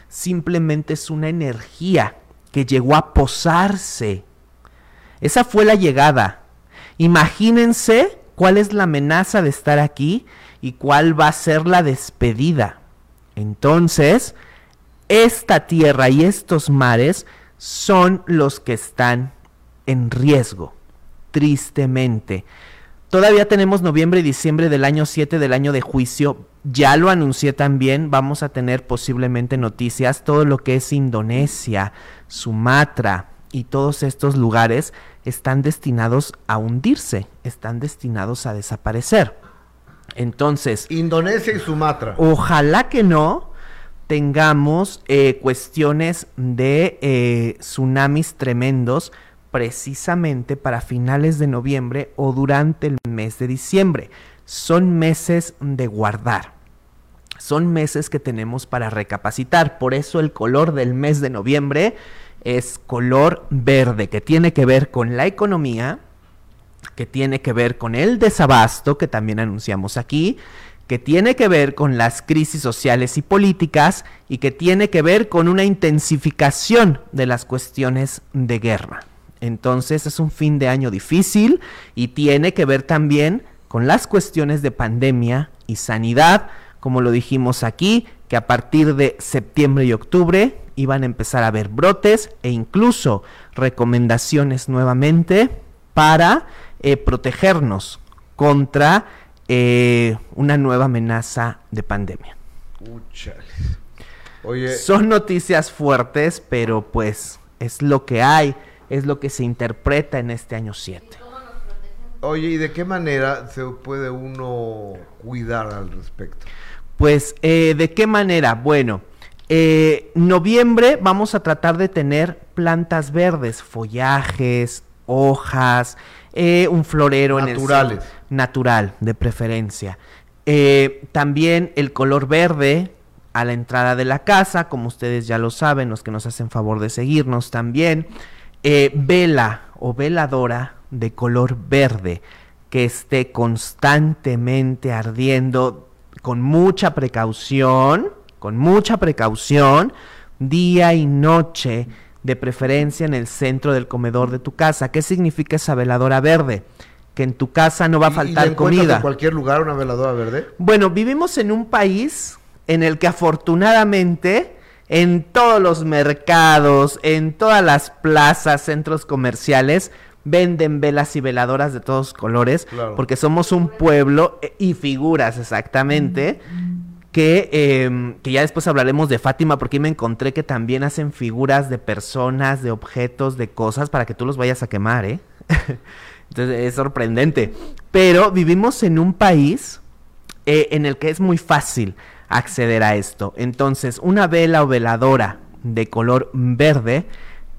Simplemente es una energía que llegó a posarse. Esa fue la llegada. Imagínense cuál es la amenaza de estar aquí y cuál va a ser la despedida. Entonces, esta tierra y estos mares son los que están en riesgo, tristemente. Todavía tenemos noviembre y diciembre del año 7 del año de juicio. Ya lo anuncié también, vamos a tener posiblemente noticias. Todo lo que es Indonesia, Sumatra y todos estos lugares están destinados a hundirse, están destinados a desaparecer. Entonces... Indonesia y Sumatra. Ojalá que no, tengamos eh, cuestiones de eh, tsunamis tremendos precisamente para finales de noviembre o durante el mes de diciembre. Son meses de guardar. Son meses que tenemos para recapacitar. Por eso el color del mes de noviembre es color verde, que tiene que ver con la economía, que tiene que ver con el desabasto, que también anunciamos aquí, que tiene que ver con las crisis sociales y políticas y que tiene que ver con una intensificación de las cuestiones de guerra. Entonces es un fin de año difícil y tiene que ver también con las cuestiones de pandemia y sanidad, como lo dijimos aquí, que a partir de septiembre y octubre iban a empezar a haber brotes e incluso recomendaciones nuevamente para eh, protegernos contra eh, una nueva amenaza de pandemia. Oye. Son noticias fuertes, pero pues es lo que hay, es lo que se interpreta en este año 7. Oye, ¿y de qué manera se puede uno cuidar al respecto? Pues, eh, ¿de qué manera? Bueno, eh, noviembre vamos a tratar de tener plantas verdes, follajes, hojas, eh, un florero Naturales. Natural, de preferencia. Eh, también el color verde a la entrada de la casa, como ustedes ya lo saben, los que nos hacen favor de seguirnos también. Eh, vela o veladora de color verde que esté constantemente ardiendo con mucha precaución, con mucha precaución, día y noche de preferencia en el centro del comedor de tu casa. ¿Qué significa esa veladora verde? Que en tu casa no va a faltar comida. en cualquier lugar una veladora verde? Bueno, vivimos en un país en el que afortunadamente en todos los mercados, en todas las plazas, centros comerciales, venden velas y veladoras de todos colores, porque somos un pueblo eh, y figuras exactamente. Em, que, ya después hablaremos de Fátima, porque me encontré que también hacen figuras de personas, de objetos, de cosas, para que tú los vayas a quemar, ¿eh? Entonces es sorprendente. Pero vivimos en un país eh, en el que es muy fácil acceder a esto. Entonces, una vela o veladora de color verde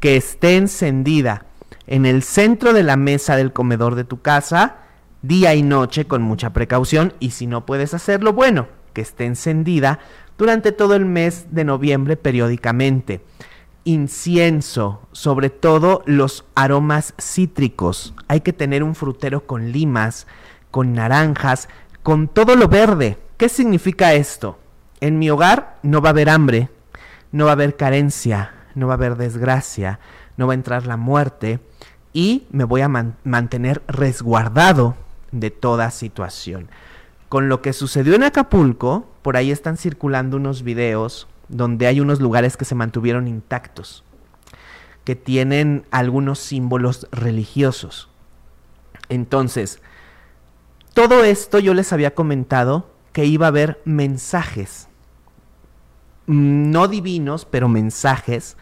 que esté encendida en el centro de la mesa del comedor de tu casa, día y noche con mucha precaución, y si no puedes hacerlo, bueno, que esté encendida durante todo el mes de noviembre periódicamente. Incienso, sobre todo los aromas cítricos. Hay que tener un frutero con limas, con naranjas, con todo lo verde. ¿Qué significa esto? En mi hogar no va a haber hambre, no va a haber carencia, no va a haber desgracia, no va a entrar la muerte y me voy a mantener resguardado de toda situación. Con lo que sucedió en Acapulco, por ahí están circulando unos videos donde hay unos lugares que se mantuvieron intactos, que tienen algunos símbolos religiosos. Entonces, todo esto yo les había comentado que iba a haber mensajes, no divinos, pero mensajes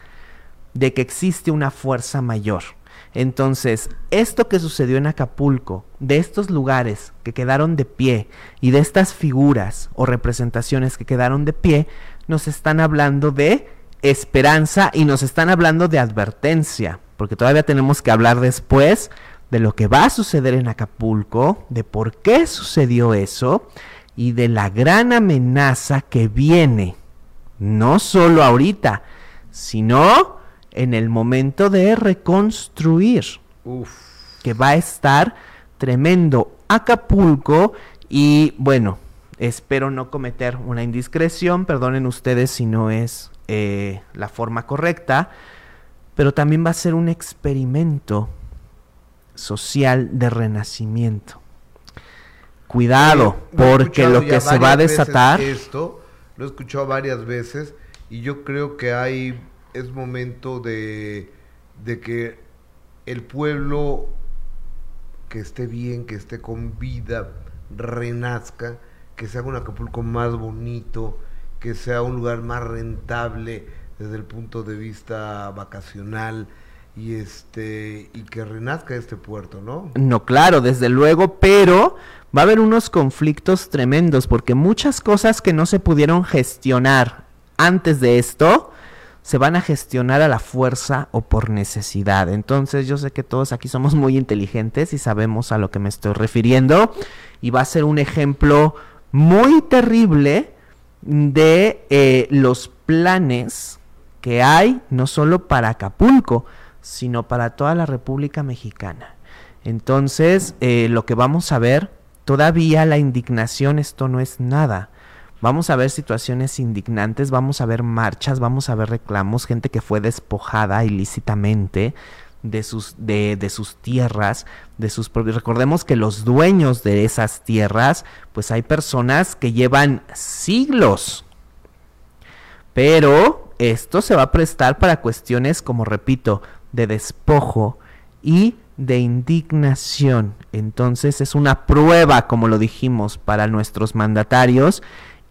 de que existe una fuerza mayor. Entonces, esto que sucedió en Acapulco, de estos lugares que quedaron de pie y de estas figuras o representaciones que quedaron de pie, nos están hablando de esperanza y nos están hablando de advertencia, porque todavía tenemos que hablar después de lo que va a suceder en Acapulco, de por qué sucedió eso y de la gran amenaza que viene, no solo ahorita, sino en el momento de reconstruir. Que va a estar tremendo. Acapulco y bueno, espero no cometer una indiscreción, perdonen ustedes si no es eh, la forma correcta, pero también va a ser un experimento social de renacimiento. Cuidado, porque lo que se va a desatar... Esto lo he escuchado varias veces y yo creo que hay, es momento de, de que el pueblo que esté bien, que esté con vida, renazca, que sea un Acapulco más bonito, que sea un lugar más rentable desde el punto de vista vacacional y este y que renazca este puerto, ¿no? No, claro, desde luego, pero va a haber unos conflictos tremendos porque muchas cosas que no se pudieron gestionar antes de esto se van a gestionar a la fuerza o por necesidad. Entonces yo sé que todos aquí somos muy inteligentes y sabemos a lo que me estoy refiriendo y va a ser un ejemplo muy terrible de eh, los planes que hay no solo para Acapulco, sino para toda la República Mexicana. Entonces, eh, lo que vamos a ver, todavía la indignación, esto no es nada. Vamos a ver situaciones indignantes, vamos a ver marchas, vamos a ver reclamos, gente que fue despojada ilícitamente de sus, de, de sus tierras, de sus propios. Recordemos que los dueños de esas tierras, pues hay personas que llevan siglos. Pero esto se va a prestar para cuestiones, como repito, de despojo y de indignación. Entonces es una prueba, como lo dijimos, para nuestros mandatarios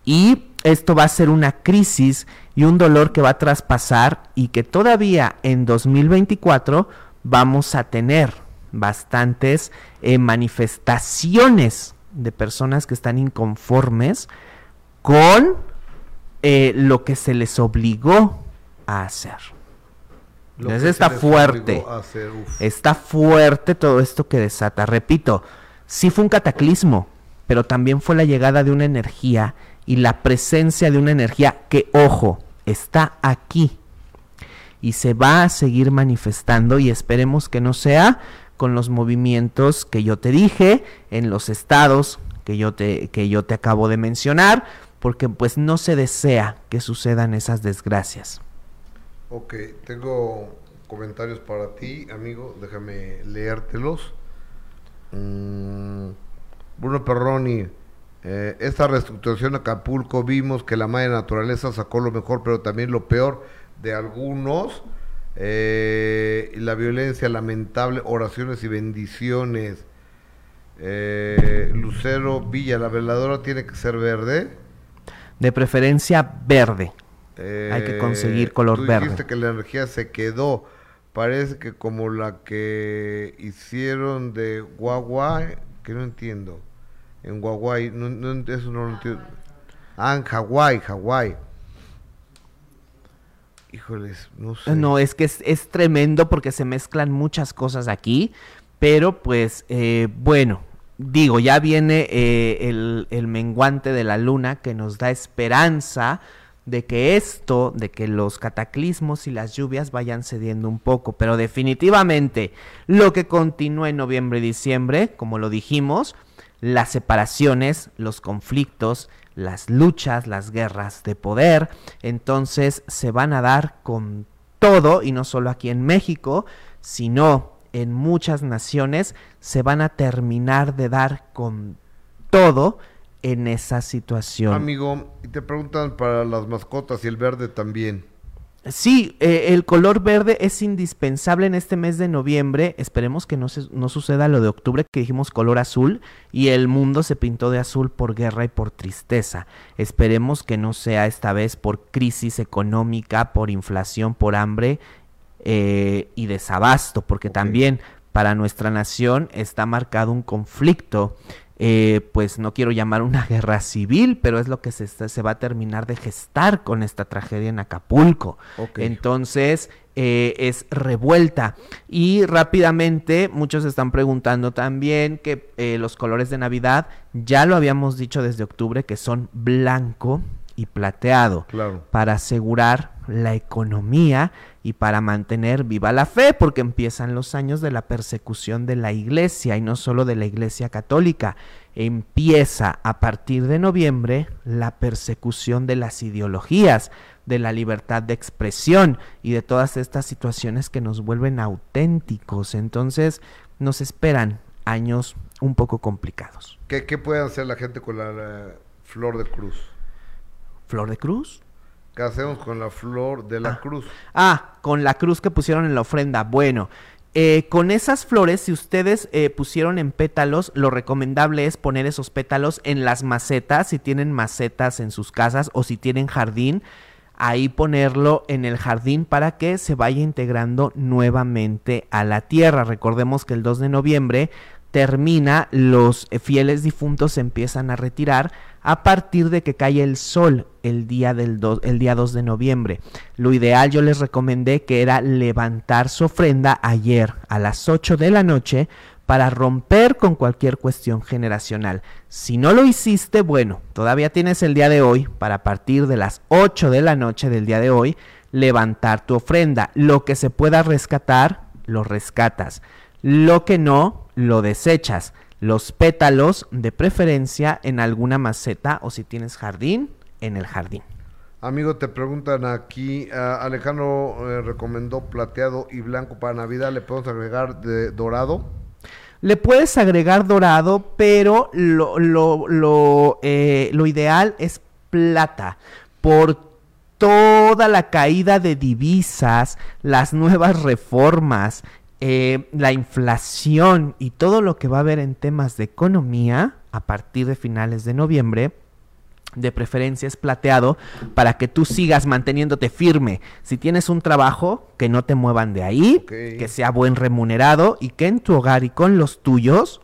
y esto va a ser una crisis y un dolor que va a traspasar y que todavía en 2024 vamos a tener bastantes eh, manifestaciones de personas que están inconformes con eh, lo que se les obligó a hacer. Entonces está fuerte. está fuerte todo esto que desata. Repito, sí fue un cataclismo, pero también fue la llegada de una energía y la presencia de una energía que, ojo, está aquí y se va a seguir manifestando y esperemos que no sea con los movimientos que yo te dije en los estados que yo te que yo te acabo de mencionar, porque pues no se desea que sucedan esas desgracias. Ok, tengo comentarios para ti, amigo. Déjame leértelos. Mm, Bruno Perroni, eh, esta reestructuración de Acapulco vimos que la madre naturaleza sacó lo mejor, pero también lo peor de algunos. Eh, la violencia lamentable, oraciones y bendiciones. Eh, Lucero Villa, la veladora tiene que ser verde. De preferencia verde. Hay que conseguir color tú dijiste que la energía se quedó. Parece que como la que hicieron de Huawei, que no entiendo. En Huawei, no, eso no lo entiendo. Ah, en Hawái, Hawái. Híjoles, no sé. No, es que es, tremendo porque se mezclan muchas cosas aquí. Pero pues, eh, bueno, digo, ya viene eh, el, el menguante de la luna que nos da esperanza de que esto, de que los cataclismos y las lluvias vayan cediendo un poco, pero definitivamente lo que continúa en noviembre y diciembre, como lo dijimos, las separaciones, los conflictos, las luchas, las guerras de poder, entonces se van a dar con todo, y no solo aquí en México, sino en muchas naciones, se van a terminar de dar con todo en esa situación. Amigo, te preguntan para las mascotas y el verde también. Sí, eh, el color verde es indispensable en este mes de noviembre. Esperemos que no, se, no suceda lo de octubre que dijimos color azul y el mundo se pintó de azul por guerra y por tristeza. Esperemos que no sea esta vez por crisis económica, por inflación, por hambre eh, y desabasto, porque también para nuestra nación está marcado un conflicto eh, pues no quiero llamar una guerra civil, pero es lo que se, se va a terminar de gestar con esta tragedia en Acapulco. Entonces, eh, es revuelta. Y rápidamente, muchos están preguntando también que eh, los colores de Navidad, ya lo habíamos dicho desde octubre, que son blanco y plateado Claro. para asegurar la economía y para mantener viva la fe, porque empiezan los años de la persecución de la iglesia y no solo de la iglesia católica. Empieza a partir de noviembre la persecución de las ideologías, de la libertad de expresión y de todas estas situaciones que nos vuelven auténticos. Entonces nos esperan años un poco complicados. ¿Qué, qué puede hacer la gente con la, la flor de cruz? ¿Flor de cruz? ¿Qué hacemos con la flor de la cruz? Ah, con la cruz que pusieron en la ofrenda. Bueno, eh, con esas flores, si ustedes eh, pusieron en pétalos, lo recomendable es poner esos pétalos en las macetas, si tienen macetas en sus casas o si tienen jardín, ahí ponerlo en el jardín para que se vaya integrando nuevamente a la tierra. Recordemos que el 2 de noviembre termina, los eh, fieles difuntos se empiezan a retirar a partir de que cae el sol el día, del do- el día 2 de noviembre. Lo ideal yo les recomendé que era levantar su ofrenda ayer a las 8 de la noche para romper con cualquier cuestión generacional. Si no lo hiciste, bueno, todavía tienes el día de hoy para a partir de las 8 de la noche del día de hoy levantar tu ofrenda. Lo que se pueda rescatar, lo rescatas. Lo que no, lo desechas. Los pétalos, de preferencia, en alguna maceta o si tienes jardín, en el jardín. Amigo, te preguntan aquí, ah, Alejandro eh, recomendó plateado y blanco para Navidad, ¿le podemos agregar de dorado? Le puedes agregar dorado, pero lo, lo, lo, eh, lo ideal es plata. Por toda la caída de divisas, las nuevas reformas, eh, la inflación y todo lo que va a haber en temas de economía a partir de finales de noviembre, de preferencia es plateado para que tú sigas manteniéndote firme. Si tienes un trabajo, que no te muevan de ahí, que sea buen remunerado y que en tu hogar y con los tuyos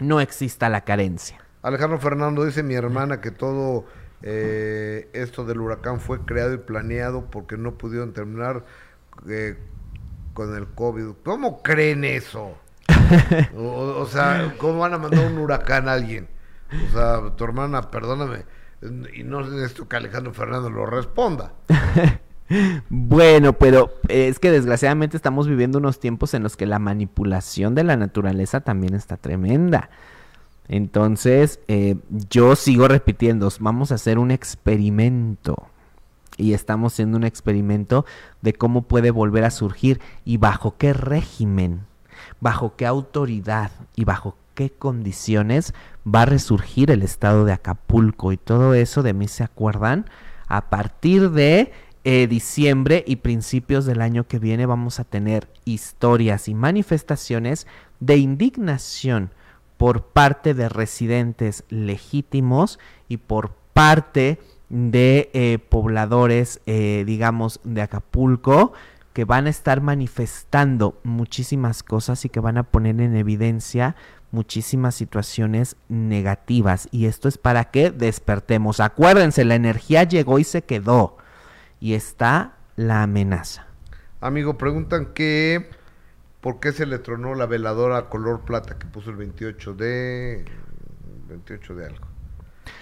no exista la carencia. Alejandro Fernando dice mi hermana que todo eh, esto del huracán fue creado y planeado porque no pudieron terminar eh, con el COVID. ¿Cómo creen eso? o, o sea, ¿cómo van a mandar un huracán a alguien? O sea, tu hermana, perdóname, y no necesito que Alejandro Fernando lo responda. Bueno, pero eh, es que desgraciadamente estamos viviendo unos tiempos en los que la manipulación de la naturaleza también está tremenda. Entonces, eh, yo sigo repitiendo, vamos a hacer un experimento. Y estamos haciendo un experimento de cómo puede volver a surgir y bajo qué régimen, bajo qué autoridad y bajo qué condiciones va a resurgir el estado de Acapulco. Y todo eso de mí se acuerdan a partir de eh, diciembre y principios del año que viene vamos a tener historias y manifestaciones de indignación por parte de residentes legítimos y por parte de eh, pobladores, eh, digamos, de Acapulco, que van a estar manifestando muchísimas cosas y que van a poner en evidencia muchísimas situaciones negativas. Y esto es para que despertemos. Acuérdense, la energía llegó y se quedó. Y está la amenaza. Amigo, preguntan que por qué se le tronó la veladora color plata que puso el 28 de 28 de algo.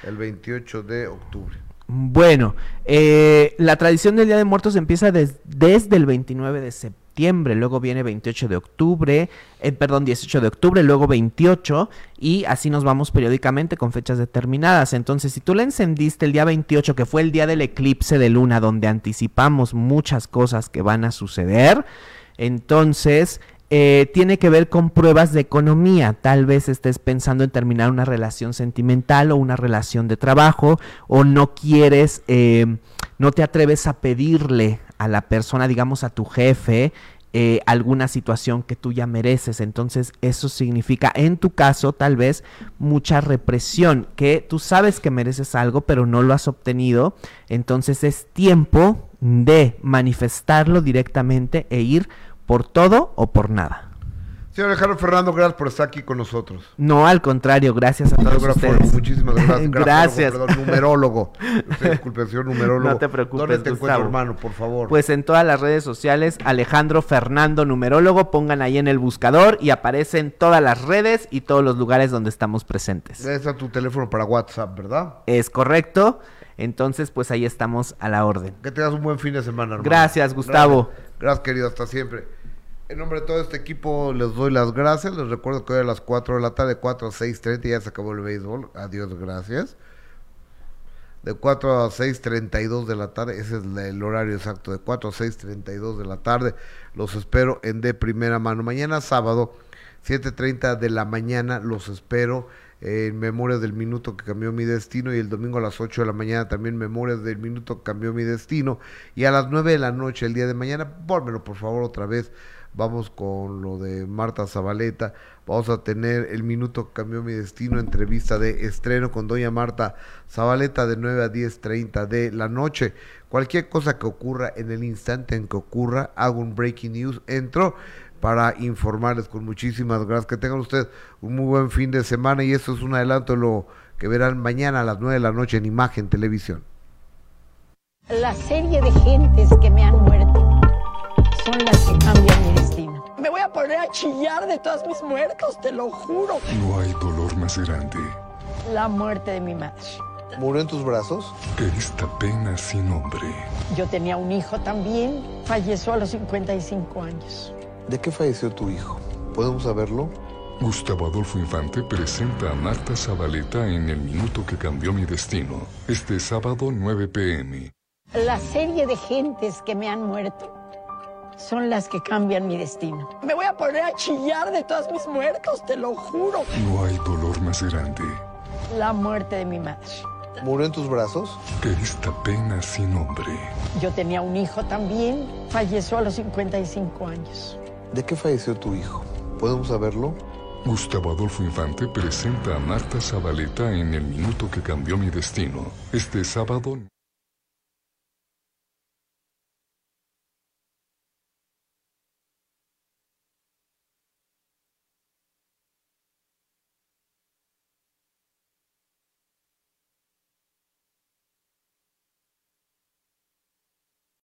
El 28 de octubre. Bueno, eh, la tradición del Día de Muertos empieza des- desde el 29 de septiembre, luego viene 28 de octubre, eh, perdón, 18 de octubre, luego 28 y así nos vamos periódicamente con fechas determinadas. Entonces, si tú la encendiste el día 28, que fue el día del eclipse de luna, donde anticipamos muchas cosas que van a suceder, entonces eh, tiene que ver con pruebas de economía. Tal vez estés pensando en terminar una relación sentimental o una relación de trabajo o no quieres, eh, no te atreves a pedirle a la persona, digamos a tu jefe, eh, alguna situación que tú ya mereces. Entonces eso significa, en tu caso, tal vez mucha represión, que tú sabes que mereces algo, pero no lo has obtenido. Entonces es tiempo de manifestarlo directamente e ir por todo o por nada. Señor Alejandro Fernando, gracias por estar aquí con nosotros. No, al contrario, gracias a todos ustedes. muchísimas gracias. Gracias. Perdón, numerólogo. Usted, disculpe, señor numerólogo. No te preocupes, ¿Dónde te encuentro, Gustavo. hermano, por favor? Pues en todas las redes sociales, Alejandro Fernando Numerólogo, pongan ahí en el buscador y aparecen todas las redes y todos los lugares donde estamos presentes. Ese es tu teléfono para WhatsApp, ¿verdad? Es correcto. Entonces, pues ahí estamos a la orden. Que tengas un buen fin de semana, hermano. Gracias, Gustavo. Gracias, gracias, querido, hasta siempre. En nombre de todo este equipo les doy las gracias. Les recuerdo que hoy a las 4 de la tarde, 4 a 6.30, ya se acabó el béisbol. Adiós, gracias. De 4 a 6.32 de la tarde, ese es el horario exacto, de 4 a 6.32 de la tarde. Los espero en de primera mano. Mañana sábado, 7.30 de la mañana, los espero en Memorias del Minuto que cambió mi destino y el domingo a las 8 de la mañana también Memorias del Minuto que cambió mi destino y a las 9 de la noche el día de mañana, pónmelo por favor otra vez, vamos con lo de Marta Zabaleta, vamos a tener el Minuto que cambió mi destino, entrevista de estreno con doña Marta Zabaleta de 9 a 10.30 de la noche, cualquier cosa que ocurra en el instante en que ocurra, hago un breaking news, entro para informarles con muchísimas gracias. Que tengan ustedes un muy buen fin de semana y esto es un adelanto de lo que verán mañana a las 9 de la noche en Imagen Televisión. La serie de gentes que me han muerto son las que cambian mi destino. Me voy a poner a chillar de todos mis muertos, te lo juro. No hay dolor más grande La muerte de mi madre. ¿Murió en tus brazos? que esta pena sin nombre. Yo tenía un hijo también, falleció a los 55 años. ¿De qué falleció tu hijo? ¿Podemos saberlo? Gustavo Adolfo Infante presenta a Marta Zabaleta en El Minuto que Cambió Mi Destino, este sábado 9 pm. La serie de gentes que me han muerto son las que cambian mi destino. Me voy a poner a chillar de todos mis muertos, te lo juro. No hay dolor más grande La muerte de mi madre. ¿Murió en tus brazos? que esta pena sin nombre. Yo tenía un hijo también, falleció a los 55 años. ¿De qué falleció tu hijo? ¿Podemos saberlo? Gustavo Adolfo Infante presenta a Marta Zabaleta en El Minuto que Cambió Mi Destino, este sábado